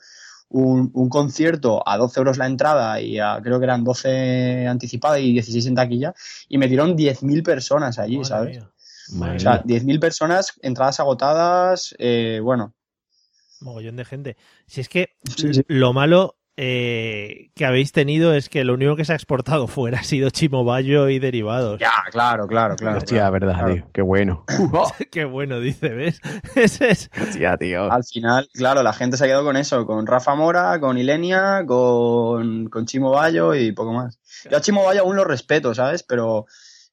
un, un concierto a 12 euros la entrada y a, creo que eran 12 anticipada y 16 en taquilla y metieron 10.000 personas allí, Madre ¿sabes? mía. O sea, mía. 10.000 personas, entradas agotadas, eh, bueno. Mogollón de gente. Si es que Sí, sí. lo malo eh, que habéis tenido es que lo único que se ha exportado [LAUGHS] fuera ha sido chimobayo y derivados. Ya, claro, claro, claro. Hostia, verdad, claro. tío. Qué bueno. [LAUGHS] [LAUGHS] Qué bueno, dice, ¿ves? Ese es. Hostia, tío. Al final, claro, la gente se ha quedado con eso, con Rafa Mora, con Ilenia, con, con Chimo Bayo y poco más. Yo a Chimo Bayo aún lo respeto, ¿sabes? Pero,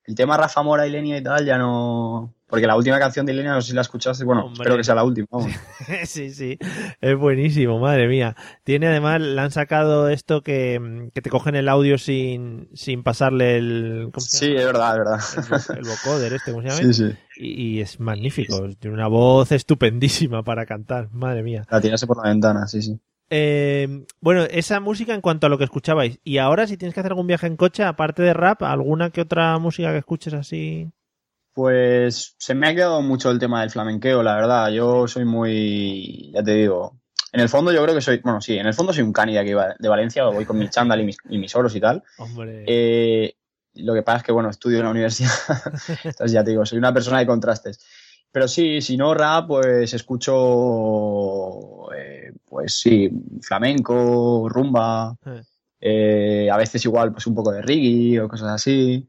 el tema Rafa Mora y Lenia y tal ya no... Porque la última canción de Lenia, no sé si la escuchaste, bueno, Hombre. espero que sea la última. vamos. [LAUGHS] sí, sí, es buenísimo, madre mía. Tiene además, le han sacado esto que, que te cogen el audio sin, sin pasarle el... ¿cómo se Sí, es verdad, es verdad. El vocoder este, ¿cómo se llama? Sí, sí. Y, y es magnífico, tiene una voz estupendísima para cantar, madre mía. La tirase por la ventana, sí, sí. Eh, bueno, esa música en cuanto a lo que escuchabais. Y ahora, si tienes que hacer algún viaje en coche, aparte de rap, ¿alguna que otra música que escuches así? Pues se me ha quedado mucho el tema del flamenqueo, la verdad. Yo soy muy, ya te digo, en el fondo yo creo que soy, bueno, sí, en el fondo soy un cani de aquí de Valencia, voy con mi chándal y mis, y mis oros y tal. Hombre, Eh, lo que pasa es que, bueno, estudio en la universidad, [LAUGHS] entonces ya te digo, soy una persona de contrastes. Pero sí, si no rap, pues escucho, eh, pues sí, flamenco, rumba, Eh. a veces igual pues un poco de reggae o cosas así.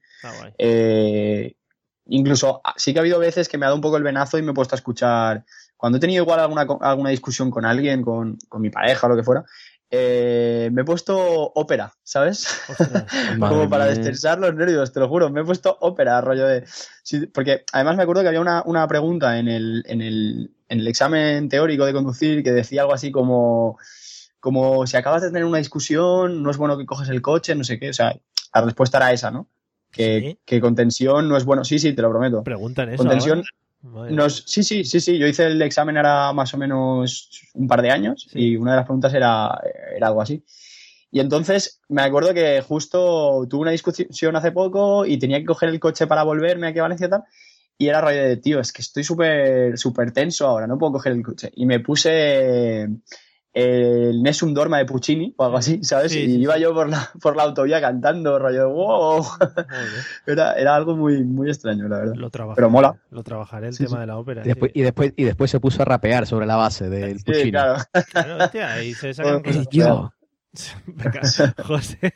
Eh, incluso ah, sí que ha habido veces que me ha dado un poco el venazo y me he puesto a escuchar. Cuando he tenido igual alguna, alguna discusión con alguien, con, con mi pareja o lo que fuera, eh, me he puesto ópera, ¿sabes? Ostras. [LAUGHS] Como para destensar los nervios, te lo juro. Me he puesto ópera, rollo de. sí, porque además me acuerdo que había una, una pregunta en el, en, el, en el examen teórico de conducir que decía algo así como. Como si acabas de tener una discusión, no es bueno que coges el coche, no sé qué. O sea, la respuesta era esa, ¿no? Que, ¿Sí? que con tensión no es bueno. Sí, sí, te lo prometo. Preguntan eso. Con tensión, ahora. Nos, sí, sí, sí, sí. Yo hice el examen ahora más o menos un par de años Sí. y una de las preguntas era, era algo así. Y entonces me acuerdo que justo tuve una discusión hace poco y tenía que coger el coche para volverme aquí a Valencia y tal. Y era rollo de, tío, es que estoy súper súper tenso ahora, no puedo coger el coche. Y me puse el Nessun Dorma de Puccini o algo así, ¿sabes? Sí, y sí, iba sí. yo por la, por la autovía cantando, rollo de, wow. [LAUGHS] Era, era algo muy, muy extraño, la verdad. lo trabajaré, Pero mola. Lo trabajaré el Sí, tema sí. de la ópera. Y después, y, después, y después se puso a rapear sobre la base del Sí, Puccini. claro. sí. Claro, hostia, y se sacan Bueno, cosas. Yo. [LAUGHS] Venga, José.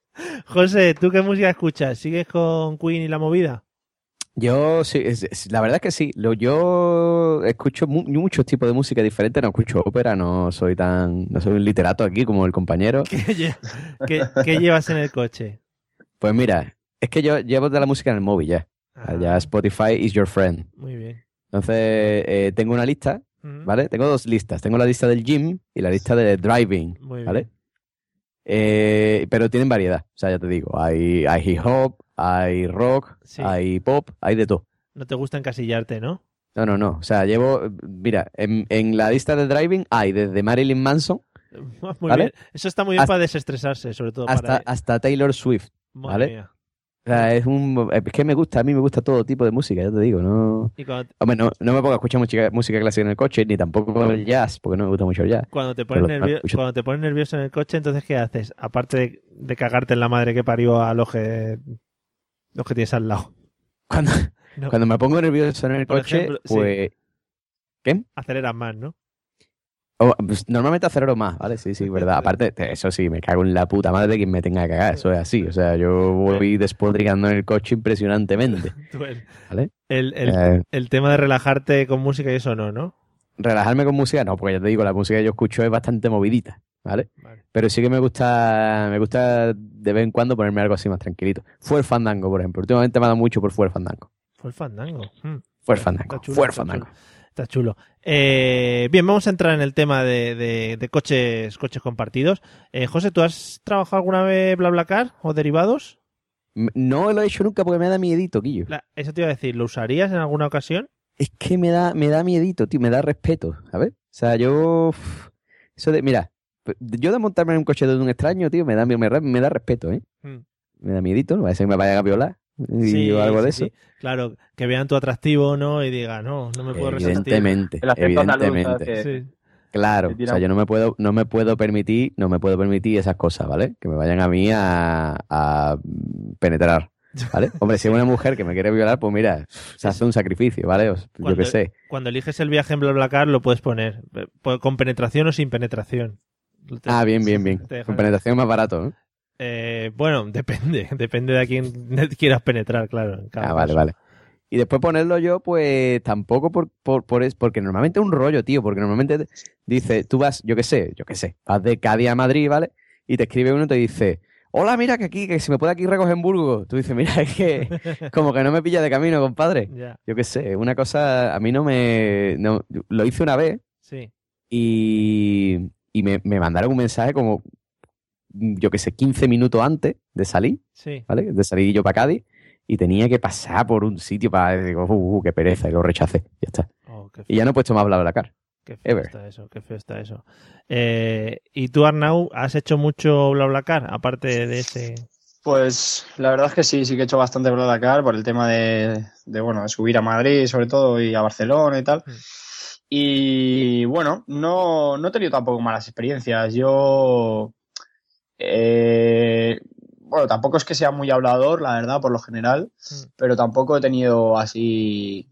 [LAUGHS] José, ¿tú qué música escuchas? ¿Sigues con Queen y la movida? Yo sí, es- es- la verdad es que sí. Lo, yo escucho mu- muchos tipos de música diferentes. No escucho ópera, no soy tan, no soy un literato aquí como el compañero. [LAUGHS] ¿Qué, lle- qué- qué llevas en el coche? Pues mira, es que yo llevo de la música en el móvil ya. Ah, Ya Spotify is your friend. Muy bien. Entonces eh, tengo una lista, ¿vale? Tengo dos listas. Tengo la lista del gym y la lista de driving, Muy ¿vale? bien. Eh, pero tienen variedad. O sea, ya te digo, hay, hay hip hop, hay rock, Sí. hay pop, hay de todo. No te gusta encasillarte, ¿no? No, no, no. O sea, llevo, mira, en, en la lista de driving hay desde Marilyn Manson [LAUGHS] Muy ¿Vale? bien. Eso está muy bien Hasta- para desestresarse, sobre todo hasta, para... hasta Taylor Swift. Madre ¿vale? mía. O sea, es un, es que me gusta, a mí me gusta todo tipo de música, ya te digo, no... Hombre, no, no me pongo a escuchar música, música clásica en el coche, ni tampoco el jazz, porque no me gusta mucho el jazz. cuando te pones nervio- escucho- cuando te pones nervioso en el coche, entonces ¿qué haces? Aparte de, de cagarte en la madre que parió a los que, los que tienes al lado. Cuando, No, cuando me pongo nervioso en el Por coche, ejemplo, sí. pues... ¿Qué? aceleras más, ¿no? Oh, pues, normalmente acelero más, ¿vale? Sí, sí, verdad. Aparte, te- eso sí, me cago en la puta madre de quien me tenga que cagar. Eso es así. O sea, yo voy [LAUGHS] despodrigando en el coche impresionantemente. [LAUGHS] ¿Vale? el, el- Eh, el tema de relajarte con música y eso no, ¿no? relajarme con música, no, porque ya te digo, la música que yo escucho es bastante movidita, ¿vale? Vale. Pero sí que me gusta, me gusta de vez en cuando ponerme algo así más tranquilito. Fue el fandango, por ejemplo. Últimamente me ha dado mucho por Fue el fandango. Fue el fandango. Mm. Fue el fandango. Fue el está fandango. chulo. Está chulo. Eh, bien, vamos a entrar en el tema de, de- de coches, coches compartidos. Eh, José, ¿tú has trabajado alguna vez BlaBlaCar o derivados? No lo he hecho nunca porque me da miedito, Quillo. La- eso te iba a decir, ¿lo usarías en alguna ocasión? Es que me da, me da miedito, tío, me da respeto, ¿sabes? O sea, yo. Eso de, mira, yo de montarme en un coche de un extraño, tío, me da, me, me da respeto, ¿eh? Mm. Me da miedito, no va a ser que me vayan a violar y, Sí, algo de sí, eso. sí. Claro, que vean tu atractivo, ¿no? Y digan, no, no me puedo resistir. Evidentemente, andaluz, evidentemente. Que-. Claro, o sea, yo no me puedo, no me puedo permitir, no me puedo permitir esas cosas, ¿vale? Que me vayan a mí a, a penetrar, ¿vale? [LAUGHS] Hombre, si es una mujer que me quiere violar, pues mira, se hace un sacrificio, ¿vale? O- Yo qué sé. Cuando eliges el viaje en BlaBlaCar lo puedes poner eh, con penetración o sin penetración. Te- Ah, bien, bien, bien. Con penetración más barato, ¿no? Eh, bueno, [LAUGHS] depende, depende de a quién [LAUGHS] quieras penetrar, claro. Ah, vale, caso. vale. Y después ponerlo yo, pues tampoco por, por, por es, porque normalmente es un rollo, tío, porque normalmente dice, tú vas, yo qué sé, yo qué sé, vas de Cádiz a Madrid, ¿vale? Y te escribe uno y te dice, hola, mira que aquí, que si me puede aquí recoger en Burgos. Tú dices, mira, es que [LAUGHS] como que no me pilla de camino, compadre. Ya, Yo qué sé, una cosa, a mí no me... no- lo hice una vez sí. y, y me, me mandaron un mensaje como, yo qué sé, 15 minutos antes de salir, Sí. ¿vale? De salir yo para Cádiz y tenía que pasar por un sitio para... Digo, uh, uh, qué pereza, y lo rechacé, ya está. Oh, qué Y ya no he puesto más BlaBlaCar. Qué feo Ever. está eso, qué feo está eso. Eh, ¿Y tú, Arnau, has hecho mucho BlaBlaCar, aparte de ese...? Pues la verdad es que sí, sí que he hecho bastante BlaBlaCar por el tema de, de, bueno, de subir a Madrid sobre todo y a Barcelona y tal. Mm. Y bueno, no, no he tenido tampoco malas experiencias. Yo, eh, bueno, tampoco es que sea muy hablador, la verdad, por lo general, Mm. pero tampoco he tenido así...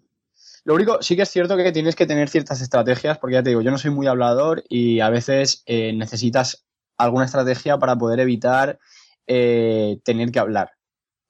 Lo único, sí que es cierto que tienes que tener ciertas estrategias, porque ya te digo, yo no soy muy hablador y a veces eh, necesitas alguna estrategia para poder evitar eh, tener que hablar.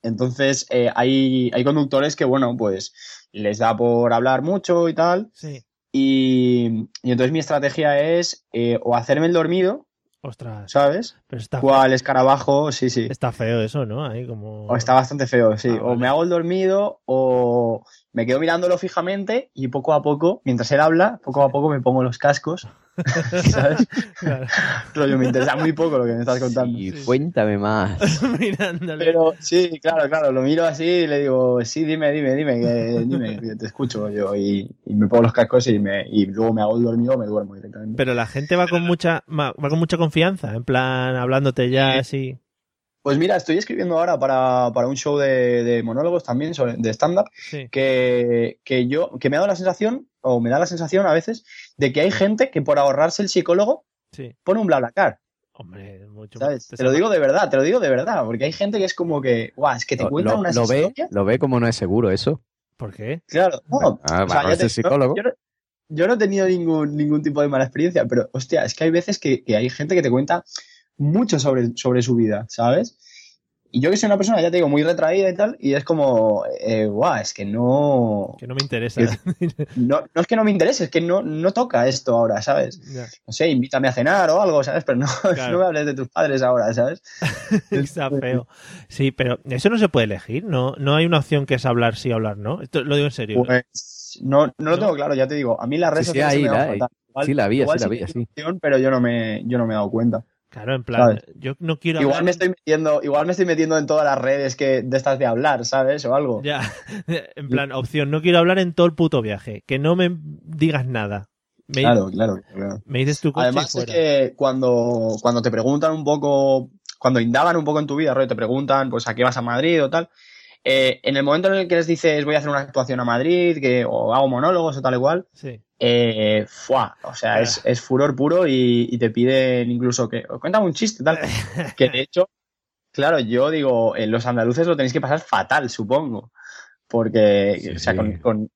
Entonces, eh, hay, hay conductores que, bueno, pues les da por hablar mucho y tal. Sí. Y, y entonces mi estrategia es o hacerme el dormido, Ostras, ¿sabes? pero está, Cual escarabajo, sí, sí. está feo eso, ¿no? Ahí como... O está bastante feo, sí. Ah, O me hago el dormido o me quedo mirándolo fijamente y poco a poco, mientras él habla, poco a poco me pongo los cascos. [LAUGHS] ¿Sabes? Claro. Rollo, me interesa muy poco lo que me estás contando. Y Sí. cuéntame más. [LAUGHS] Mirándole. Pero sí, claro, claro, lo miro así y le digo, sí, dime, dime, dime, que, dime, que te escucho yo. Y, y me pongo los cascos y, me, y luego me hago el dormido o me duermo directamente. Pero la gente va con mucha va va con mucha confianza, en plan, hablándote ya así. Pues mira, estoy escribiendo ahora para, para un show de, de monólogos también, sobre- de stand-up, Sí. que, que yo, que me ha dado la sensación, o me da la sensación a veces, de que hay gente que por ahorrarse el psicólogo Sí. pone un BlaBlaCar, Hombre, mucho ¿sabes? te Te lo digo de verdad, te lo digo de verdad, porque hay gente que es como que, guau, es que te Lo, cuentan lo- unas lo ve, lo ve como no es seguro eso. ¿Por qué? Claro, no, Ah, o sea, va, ya es te- el psicólogo. Yo, no- yo no he tenido ningún, ningún tipo de mala experiencia, pero hostia, es que hay veces que, que hay gente que te cuenta mucho sobre, sobre su vida, ¿sabes? Y yo que soy una persona, ya te digo, muy retraída y tal, y es como, eh, guau, es que no, Que no me interesa. [LAUGHS] no, no es que no me interese, es que no, no toca esto ahora, ¿sabes? Ya, No sé, invítame a cenar o algo, ¿sabes? Pero no, [LAUGHS] Claro. no me hables de tus padres ahora, ¿sabes? [LAUGHS] Está feo. Sí, pero eso no se puede elegir, ¿no? No hay una opción que es hablar sí, hablar no. Esto lo digo en serio. Pues no, no lo ¿No? tengo claro, ya te digo. A mí las redes Sí, sí, sociales ahí me la fatal. Igual- Sí la había, igual sí la es sí. Pero yo no me, yo no me he dado cuenta. Claro, en plan, ¿Sabes? yo no quiero Igual hablar- me estoy metiendo, igual me estoy metiendo en todas las redes que de estas de hablar, ¿sabes? O algo. Ya, [LAUGHS] en plan, opción, no quiero hablar en todo el puto viaje. Que no me digas nada. Me, Claro, claro, claro. me dices tu coche Además es fuera. que cuando, cuando te preguntan un poco, cuando indagan un poco en tu vida, rollo, te preguntan, pues, ¿a qué vas a Madrid o tal? eh, en el momento en el que les dices voy a hacer una actuación a Madrid, que, o hago monólogos o tal igual, Sí. Eh, ¡fua! o sea, es, es furor puro y, y te piden incluso que, cuéntame un chiste, tal. [LAUGHS] Que de hecho, claro, yo digo, en los andaluces lo tenéis que pasar fatal, supongo. Porque, Sí, o sea, sí. con, con-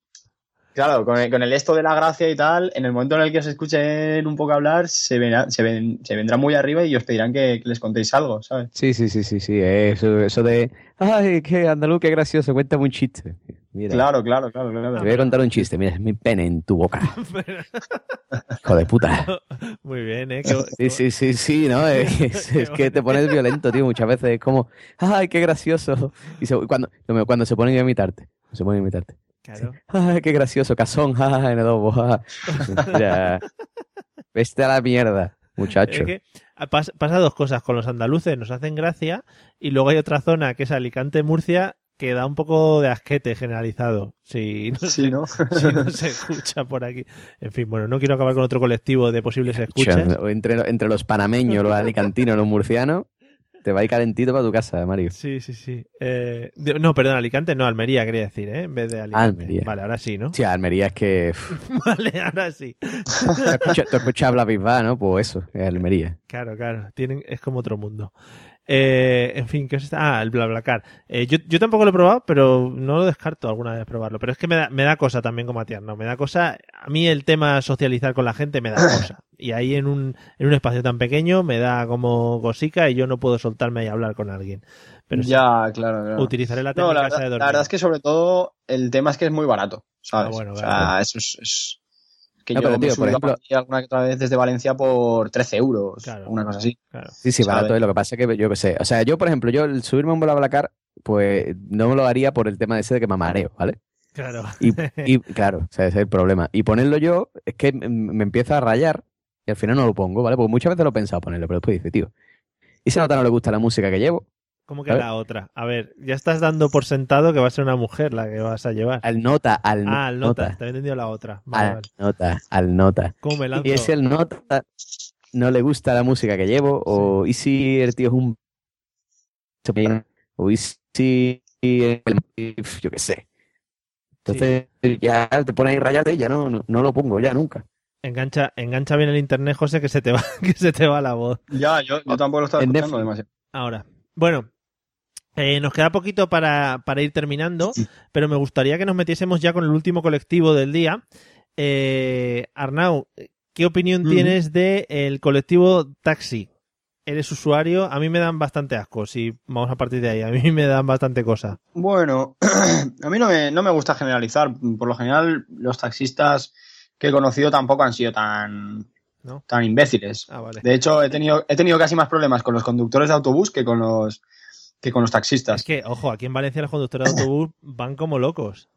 claro, con el, con el esto de la gracia y tal, en el momento en el que os escuchen un poco hablar, se, verá- se, ven, se vendrán muy arriba y os pedirán que, que les contéis algo, ¿sabes? Sí, sí, sí, sí, sí. Eso, eso de, ay, qué andaluz, qué gracioso, cuéntame un chiste. Mira, Claro, claro, claro, claro. te voy a contar un chiste. Mira, es mi pene en tu boca. [LAUGHS] Hijo de puta. [LAUGHS] Muy bien, ¿eh? Sí, sí, sí, sí, ¿no? [LAUGHS] Es, que te pones violento, tío, muchas veces. Es como, ay, qué gracioso. Y se- cuando, cuando se ponen a imitarte, se ponen a imitarte. Claro. Ay, qué gracioso, cazón, jaja, en adobo. Mira, vete a la mierda, muchacho. Es que pas- pasa dos cosas con los andaluces, nos hacen gracia y luego hay otra zona que es Alicante-Murcia que da un poco de asquete generalizado. Si no, Sí, ¿no? [LAUGHS] si no se escucha por aquí. En fin, bueno, no quiero acabar con otro colectivo de posibles escuchas. Entre, entre los panameños, los alicantinos, los murcianos, te va a ir calentito para tu casa, Mario. Sí, sí, sí. Eh, no, perdón, Alicante, no, Almería quería decir, ¿eh? En vez de Alicante. Almería. Vale, ahora sí, ¿no? Sí, Almería es que... [LAUGHS] Vale, ahora sí. Tú escuchas, tú escuchas habla Bisbal, ¿no? Pues eso, es Almería. Claro, claro, tienen, es como otro mundo. Eh, en fin, ¿qué os está? Ah, el BlaBlaCar. Eh, yo, yo tampoco lo he probado, pero no lo descarto alguna vez probarlo. Pero es que me da, me da cosa también como a ti, no, me da cosa. A mí el tema socializar con la gente me da [COUGHS] cosa. Y ahí en un, en un espacio tan pequeño me da como cosica y yo no puedo soltarme y hablar con alguien. Pero sí, ya, claro, claro. utilizaré la No, técnica la esa de verdad, dormir. la verdad es que sobre todo el tema es que es muy barato, ¿sabes? Ah, bueno, o sea, claro. eso es, es- que No, yo pero, tío, por ejemplo- alguna que otra vez desde Valencia por 13 euros, Claro. una cosa así. Claro. Sí, sí, ¿sabes? barato es. Lo que pasa es que yo qué sé. O sea, yo, por ejemplo, yo el subirme a un BlaBlaCar, pues no me lo haría por el tema de ese de que me mareo, ¿vale? Claro. Y, [LAUGHS] y, claro, o sea, ese es el problema. Y ponerlo yo es que me empieza a rayar y al final no lo pongo, ¿vale? Porque muchas veces lo he pensado ponerlo, pero después dice, tío, ¿y a nota no le gusta la música que llevo? ¿Cómo que A ver. la otra? A ver, ya estás dando por sentado que va a ser una mujer la que vas a llevar. Al nota, al Ah, al nota. nota, Te había entendido la otra. Vale, al vale. nota, al nota. ¿Cómo me lanzo? Y si el nota no le gusta la música que llevo, o y si el tío es un... O y si... el- Yo qué sé. Entonces ya te pones ahí rayate y ya no, no, no lo pongo ya nunca. Engancha, engancha bien el internet, José, que se te va, [LAUGHS] que se te va la voz. Ya, yo, yo tampoco lo estaba En escuchando Netflix. demasiado. Ahora, bueno, eh, nos queda poquito para, para ir terminando, pero me gustaría que nos metiésemos ya con el último colectivo del día. Eh, Arnau, ¿qué opinión tienes del colectivo taxi? Eres usuario, a mí me dan bastante asco, si vamos a partir de ahí, a mí me dan bastante cosa. Bueno, [CLEARS THROAT] a mí no me, no me gusta generalizar. Por lo general, los taxistas que he conocido tampoco han sido tan, ¿No? tan imbéciles. Ah, vale. De hecho, he tenido, he tenido casi más problemas con los conductores de autobús que con los, que con los taxistas. Es que, ojo, aquí en Valencia los conductores de autobús [CLEARS THROAT] van como locos.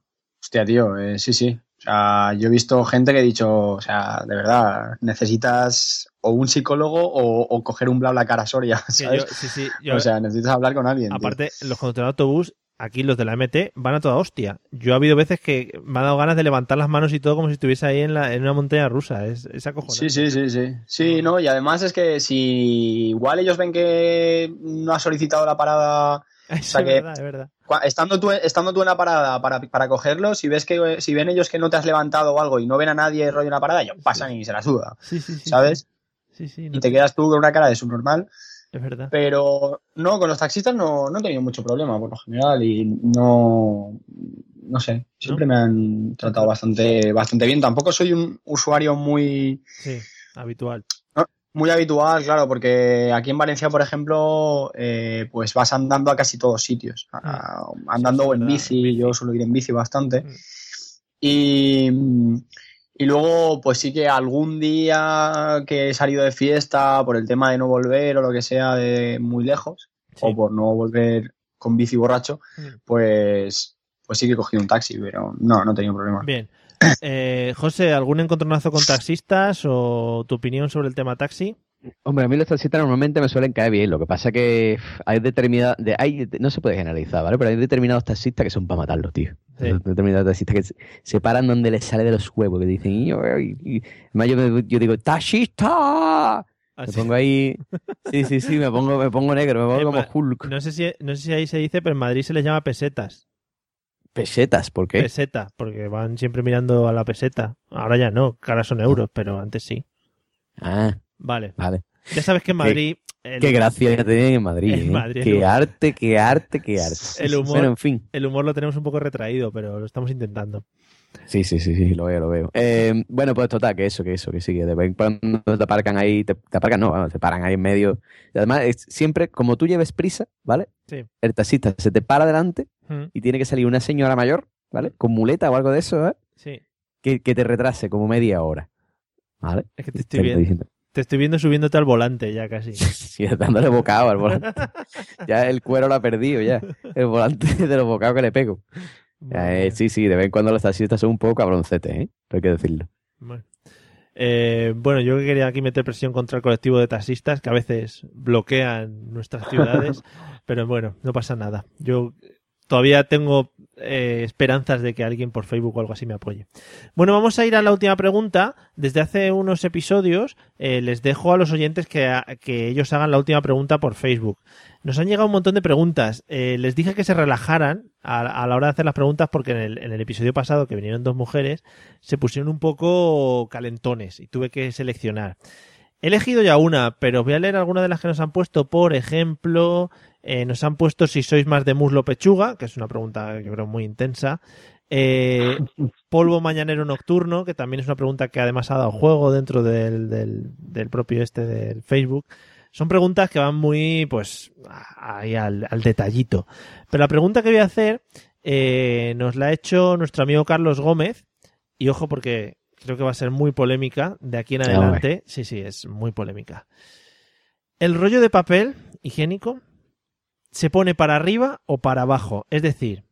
Hostia, tío, eh, sí, sí. O sea, yo he visto gente que ha dicho, o sea, de verdad, necesitas o un psicólogo o, o coger un BlaBlaCar a Soria, [LAUGHS] Que ¿sabes? yo- sí, sí, yo- o sea, necesitas hablar con alguien. tío. Aparte, los conductores de autobús, aquí los de la MT, van a toda hostia. Yo ha habido veces que me ha dado ganas de levantar las manos y todo como si estuviese ahí en, la, en una montaña rusa. Es, es acojonante. Sí, sí, sí, sí. Sí, no, y además es que si igual ellos ven que no has solicitado la parada, [LAUGHS] Eso sea es verdad, es verdad. estando tú, estando tú en la parada para, para cogerlo, si ves que si ven ellos que no te has levantado o algo y no ven a nadie rollo en la parada, ellos pasan y se la suda, Sí, sí, sí. ¿sabes? Sí, sí, Y no, te quedas tú con una cara de subnormal. Es verdad. Pero no, con los taxistas no, no he tenido mucho problema por lo general y no, no sé, siempre me han tratado bastante, bastante bien. Tampoco soy un usuario muy, Sí, habitual. muy habitual, claro, porque aquí en Valencia, por ejemplo, eh, pues vas andando a casi todos sitios. A- andando Mm. sí, o en verdad, bici, en bici. yo suelo ir en bici bastante. Mm. Y, y luego, pues sí que algún día que he salido de fiesta por el tema de no volver o lo que sea de muy lejos, Sí. o por no volver con bici borracho, Mm. pues, pues sí que he cogido un taxi, pero no, no he tenido problema. Bien. Eh, José, ¿algún encontronazo con taxistas o tu opinión sobre el tema taxi? Hombre, a mí los taxistas normalmente me suelen caer bien. Lo que pasa que uf, hay determinadas. De, hay, no se puede generalizar, ¿vale? Pero hay determinados taxistas que son para matarlos, tío. Sí. Hay Determinados taxistas que se, se paran donde les sale de los huevos, que dicen. Y, y- y- además yo, me- yo digo, ¡taxista! Me Así- pongo ahí. Sí, sí, sí, me pongo, me pongo negro, me pongo En como Hulk. No sé, si, no sé si ahí se dice, pero en Madrid se les llama pesetas. Pesetas, ¿por qué? Peseta, porque van siempre mirando a la peseta. Ahora ya no, que ahora son euros, pero antes sí. Ah, Vale. vale. Ya sabes que en Madrid. el- Qué gracia tienen en Madrid. En ¿eh? Madrid, qué humor. arte, qué arte, qué arte. [LAUGHS] El humor- Bueno, en fin. El humor lo tenemos un poco retraído, pero lo estamos intentando. Sí, sí, sí, sí, lo veo, lo veo. Eh, bueno, pues total, que eso, que eso, que sí, que de vez en cuando te aparcan ahí, te, te aparcan, no, vamos, te paran ahí en medio. Y además, es siempre, como tú lleves prisa, ¿vale? Sí. El taxista se te para delante Mm, y tiene que salir una señora mayor, ¿vale? Con muleta o algo de eso, ¿eh? Sí. Que, que te retrase como media hora. ¿Vale? Es que te estoy viendo. Te estoy viendo subiéndote al volante ya casi. [LAUGHS] Sí, dándole bocado al volante. [LAUGHS] ya el cuero lo ha perdido, ya. El volante [LAUGHS] de los bocados que le pego. Eh, sí, sí, de vez en cuando los taxistas son un poco cabroncetes, ¿eh? Hay que decirlo. Bueno. Eh, bueno, yo que quería aquí meter presión contra el colectivo de taxistas que a veces bloquean nuestras ciudades, pero bueno, no pasa nada. Yo todavía tengo eh, esperanzas de que alguien por Facebook o algo así me apoye. Bueno, vamos a ir a la última pregunta. Desde hace unos episodios eh, les dejo a los oyentes que, que ellos hagan la última pregunta por Facebook. Nos han llegado un montón de preguntas. Eh, les dije que se relajaran a, a la hora de hacer las preguntas porque en el, en el episodio pasado que vinieron dos mujeres se pusieron un poco calentones y tuve que seleccionar. He elegido ya una, pero voy a leer algunas de las que nos han puesto. Por ejemplo, eh, nos han puesto si sois más de muslo pechuga, que es una pregunta yo creo muy intensa. Eh, polvo mañanero nocturno, que también es una pregunta que además ha dado juego dentro del, del, propio este del Facebook. Son preguntas que van muy, pues, ahí al, al detallito. Pero la pregunta que voy a hacer eh, nos la ha hecho nuestro amigo Carlos Gómez. Y ojo, porque creo que va a ser muy polémica de aquí en Ya, adelante. Sí, sí, es muy polémica. El rollo de papel higiénico se pone para arriba o para abajo. Es decir.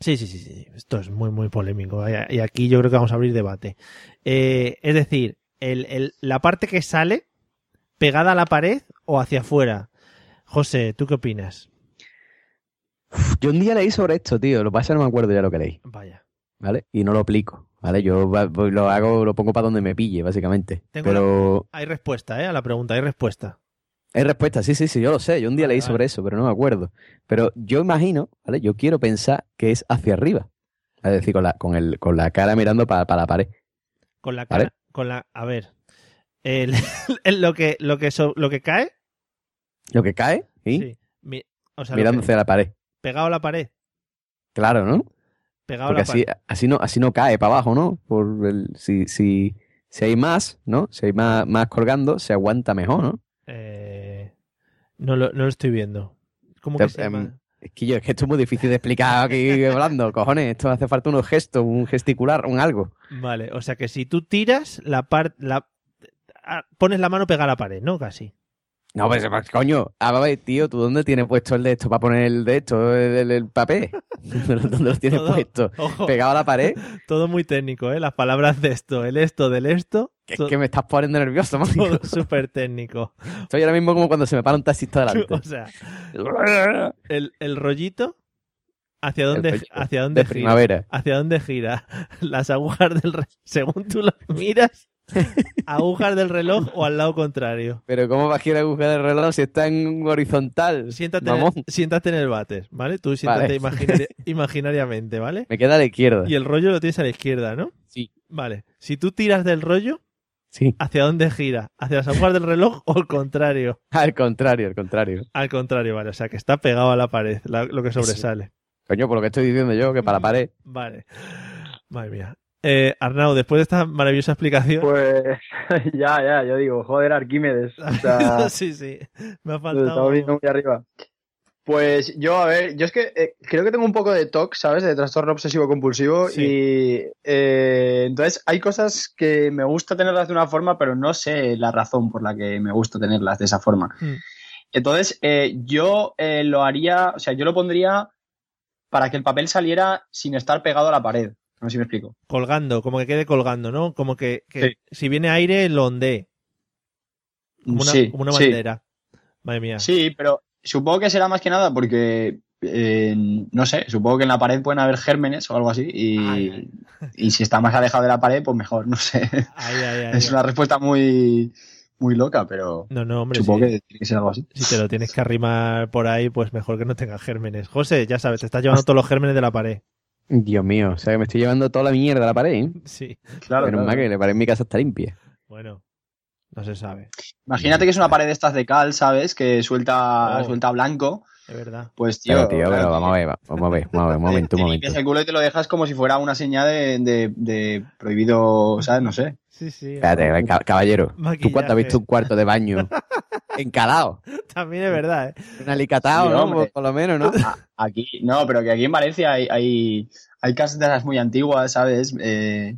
Sí, sí, sí, sí. Esto es muy, muy polémico. Y aquí yo creo que vamos a abrir debate. Eh, es decir, el- el- la parte que sale pegada a la pared o hacia afuera. José, ¿tú qué opinas? Yo un día leí sobre esto, tío. Lo que pasa es que no me acuerdo ya lo que leí, Vaya. ¿vale? Y no lo aplico, ¿vale? Yo voy- lo hago, lo pongo para donde me pille, básicamente. Tengo Pero Hay respuesta, ¿eh? A la pregunta, hay respuesta. hay respuesta, sí, sí, sí, yo lo sé. Yo un día Vale, leí vale. sobre eso, pero no me acuerdo. Pero yo imagino, ¿vale? Yo quiero pensar que es hacia arriba. Es decir, con la, con el, con la cara mirando para la pared. Con la Vale. cara, con la, a ver, el- [LAUGHS] el- lo que, lo que, so- lo que cae, Lo que cae, ¿sí? sí, mi- o sea, mirando hacia la pared. pegado a la pared, Claro, ¿no? Pegado Porque a la así, pared. así no, así no cae para abajo, ¿no? Por el, si, si, si hay más, ¿no? Si hay más, más colgando, se aguanta mejor, ¿no? Eh, no, lo, no lo estoy viendo. ¿Cómo Te- que se em, llama? Es que yo, es que esto es muy difícil de explicar aquí [LAUGHS] hablando, cojones. Esto hace falta unos gestos, un gesticular, un algo. Vale, o sea que si tú tiras la parte, la ah, pones la mano pegada a la pared, ¿no? Casi. No, pues, pues, coño, a ver, tío, ¿tú dónde tienes puesto el de esto para poner el de esto, el, el- el papel? [LAUGHS] ¿Dónde lo tienes Todo. puesto? Ojo, ¿Pegado a la pared? todo muy técnico, ¿eh? Las palabras de esto, el esto, del esto, Que es que me estás poniendo nervioso, [LAUGHS] man. todo súper técnico. Estoy ahora mismo como cuando se me para un taxista [LAUGHS] delante. O sea, el, el rollito, ¿hacia dónde, hacia dónde de gira? primavera. ¿Hacia dónde gira? Las agujas del reloj, según tú lo miras, [LAUGHS] agujas del reloj o al lado contrario. Pero ¿cómo va a girar la aguja del reloj si está en horizontal? Siéntate, en el, siéntate en el váter, ¿vale? Tú siéntate Vale. imaginari- [LAUGHS] imaginariamente, ¿vale? Me queda a la izquierda. Y el rollo lo tienes a la izquierda, ¿no? Sí. Vale. Si tú tiras del rollo, Sí. ¿hacia dónde gira? ¿Hacia las agujas del reloj o al contrario? [LAUGHS] Al contrario, al contrario. Al contrario, vale. O sea, que está pegado a la pared, la- lo que sobresale. Coño, por lo que estoy diciendo yo, que para la pared. Vale. Madre mía. Eh, Arnau, después de esta maravillosa explicación... Pues [LAUGHS] ya, ya, yo digo, joder, Arquímedes. O sea, [LAUGHS] sí, sí. Me ha faltado... estamos viendo muy arriba. Pues yo, a ver, yo es que eh, creo que tengo un poco de TOC, ¿sabes? De trastorno obsesivo compulsivo. Sí. Y eh, entonces hay cosas que me gusta tenerlas de una forma, pero no sé la razón por la que me gusta tenerlas de esa forma. Mm. Entonces, eh, yo lo haría, o sea, yo lo pondría para que el papel saliera sin estar pegado a la pared. No sé si me explico. Colgando, como que quede colgando, ¿no? Como que, que Sí. si viene aire, lo ondee. Como una, sí, como una sí. bandera. Madre mía. Sí, pero supongo que será más que nada porque, eh, no sé, supongo que en la pared pueden haber gérmenes o algo así y, Ay, y si está más alejado de la pared, pues mejor, no sé. Ay, [LAUGHS] es una respuesta muy, muy loca, pero No, no, hombre, supongo sí. que tiene que ser algo así. Si te lo tienes que arrimar por ahí, pues mejor que no tengas gérmenes. José, ya sabes, te estás llevando todos los gérmenes de la pared. Dios mío, o sea que me estoy llevando toda la mierda a la pared, ¿eh? Sí, Claro, Menos claro. mal que la pared en mi casa está limpia. bueno, no se sabe, Imagínate que es una pared de estas de cal, ¿sabes? Que suelta, Oh. suelta blanco. es verdad. Pues tío, Pero, tío, pero claro, vamos a ver, va- vamos a ver, vamos a ver, un momento, te un momento. el culo y te lo dejas como si fuera una señal de, de- de prohibido, ¿sabes? No sé. Sí, sí. Espérate, caballero, ¿tú Maquillaje. cuánto has visto un cuarto de baño [LAUGHS] encalado? [LAUGHS] También es verdad, ¿eh? Un alicatado, Sí, ¿no? hombre. Por, lo menos, ¿no? Aquí, no, pero que aquí en Valencia hay, hay, hay casas de esas muy antiguas, ¿sabes? Eh,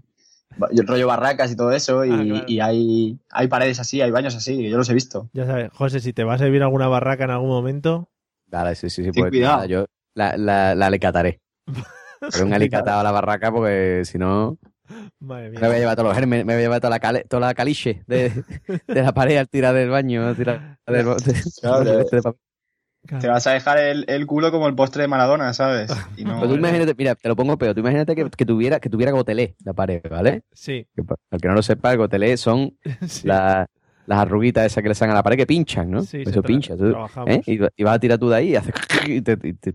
el rollo barracas y todo eso, y, Ah, claro. y hay, hay paredes así, hay baños así, yo los he visto. Ya sabes, José, si te va a servir alguna barraca en algún momento, Dale, sí, sí, sí, pues cuidado. nada, yo la, la, la alicataré. [LAUGHS] Pero un alicatado a la barraca porque si no madre me voy a mía. llevar todos los germes, me voy a llevar toda la, cale- toda la caliche de, [LAUGHS] de la pared al tirar del baño, al tirar del, de- Claro, de- de papel. Te vas a dejar el, el culo como el postre de Maradona, ¿sabes? Y no, Pero tú imagínate, mira, te lo pongo peor, tú imagínate que, que tuviera, que tuviera gotelé la pared, ¿vale? Sí, Que Al que no lo sepa, el gotelé son [LAUGHS] sí. la- las arruguitas esas que le salen a la pared que pinchan, ¿no? Sí, Eso pincha. tú-. ¿eh? y, y vas a tirar tú de ahí y haces... [LAUGHS] Y te, y te-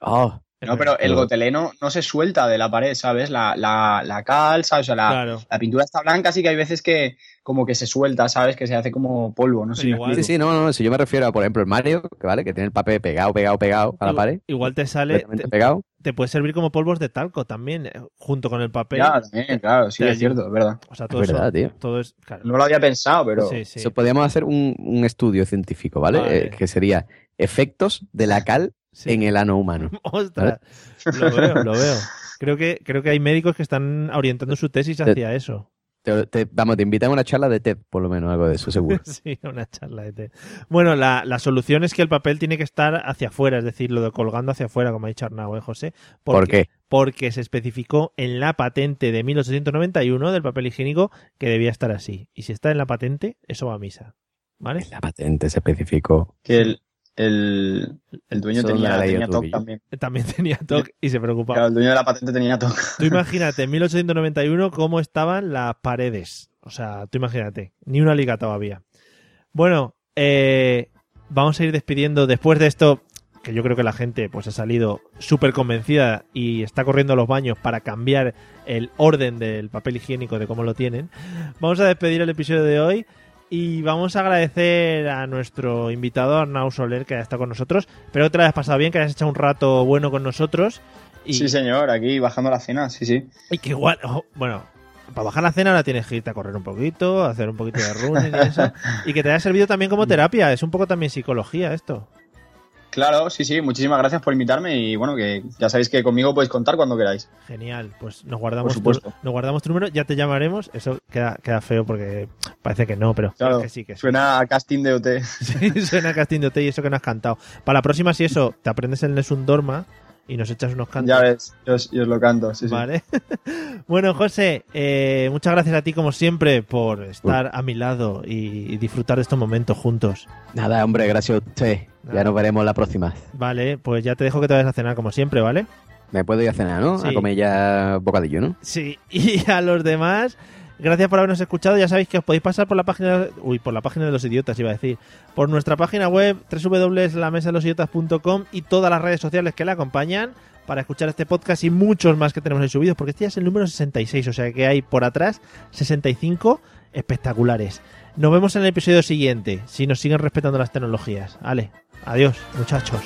¡Oh! No, pero el goteleno no se suelta de la pared, ¿sabes? La, la, la cal, ¿sabes? O sea, la, Claro. la pintura está blanca, sí que hay veces que como que se suelta, ¿sabes? Que se hace como polvo, no sé. Igual- Sí, sí, no, no, si yo me refiero a, por ejemplo, el Mario, que vale, que tiene el papel pegado, pegado, pegado a la pared, Igual te sale, te, pegado. te puede servir como polvos de talco también, eh, junto con el papel. Ya, también, claro, sí, Te es cierto, es verdad. O sea, todo Es verdad, eso, tío. todo es, claro. No lo había pensado, pero... Sí, sí. Podríamos hacer un, un estudio científico, ¿vale? Vale. Eh, que sería efectos de la cal sí. en el ano humano. [LAUGHS] Ostras, lo veo, lo veo. Creo que, creo que hay médicos que están orientando su tesis hacia eso. Te- te- vamos, te invitan a una charla de TED, por lo menos, algo de eso, seguro. [LAUGHS] Sí, una charla de té. Bueno, la, la solución es que el papel tiene que estar hacia afuera, es decir, lo de colgando hacia afuera, como ha dicho Arnau, ¿eh, José? ¿Por qué? Porque se especificó en la patente de 1891 del papel higiénico que debía estar así. Y si está en la patente, eso va a misa. ¿Vale? La patente se especificó. Que el, el, el dueño tenía, TOC también. [LAUGHS] También tenía TOC y se preocupaba. Claro, el dueño de la patente tenía TOC. Tú imagínate, en 1891, cómo estaban las paredes. O sea, tú imagínate, ni una liga todavía. Bueno, eh, vamos a ir despidiendo después de esto, que yo creo que la gente pues ha salido súper convencida y está corriendo a los baños para cambiar el orden del papel higiénico de cómo lo tienen. Vamos a despedir el episodio de hoy y vamos a agradecer a nuestro invitado Arnau Soler que ha estado con nosotros. Espero que te lo hayas pasado bien, que hayas echado un rato bueno con nosotros. Y, Sí, señor, aquí bajando la cena, sí, sí. y que igual, bueno, para bajar la cena ahora tienes que irte a correr un poquito, hacer un poquito de running y eso. [LAUGHS] Y que te haya servido también como terapia, es un poco también psicología esto. Claro, sí, sí, muchísimas gracias por invitarme y bueno, que ya sabéis que conmigo podéis contar cuando queráis. Genial, pues nos guardamos, Por supuesto. Tu, nos guardamos tu número, ya te llamaremos. Eso queda, queda feo porque parece que no, pero Claro, que sí, que sí. Suena a casting de OT. [LAUGHS] Sí, suena a casting de OT y eso que no has cantado. Para la próxima, si eso, te aprendes el Nessun Dorma y nos echas unos cantos. Ya ves, yo os, yo os lo canto, sí, sí. Vale. [LAUGHS] bueno, José, eh, muchas gracias a ti como siempre por estar a mi lado y, y disfrutar de estos momentos juntos. Nada, hombre, gracias a usted. Nada. Ya nos veremos la próxima. Vale, pues ya te dejo que te vayas a cenar como siempre, ¿vale? Me puedo ir a cenar, ¿no? Sí. A comer ya bocadillo, ¿no? Sí, [LAUGHS] y a los demás, gracias por habernos escuchado. Ya sabéis que os podéis pasar por la página, uy, por la página de los idiotas, iba a decir, por nuestra página web www.lamesadelosidiotas.com y todas las redes sociales que la acompañan para escuchar este podcast y muchos más que tenemos ahí subidos, porque este ya es el número 66, o sea que hay por atrás 65 espectaculares. Nos vemos en el episodio siguiente, si nos siguen respetando las tecnologías. Vale, adiós, muchachos.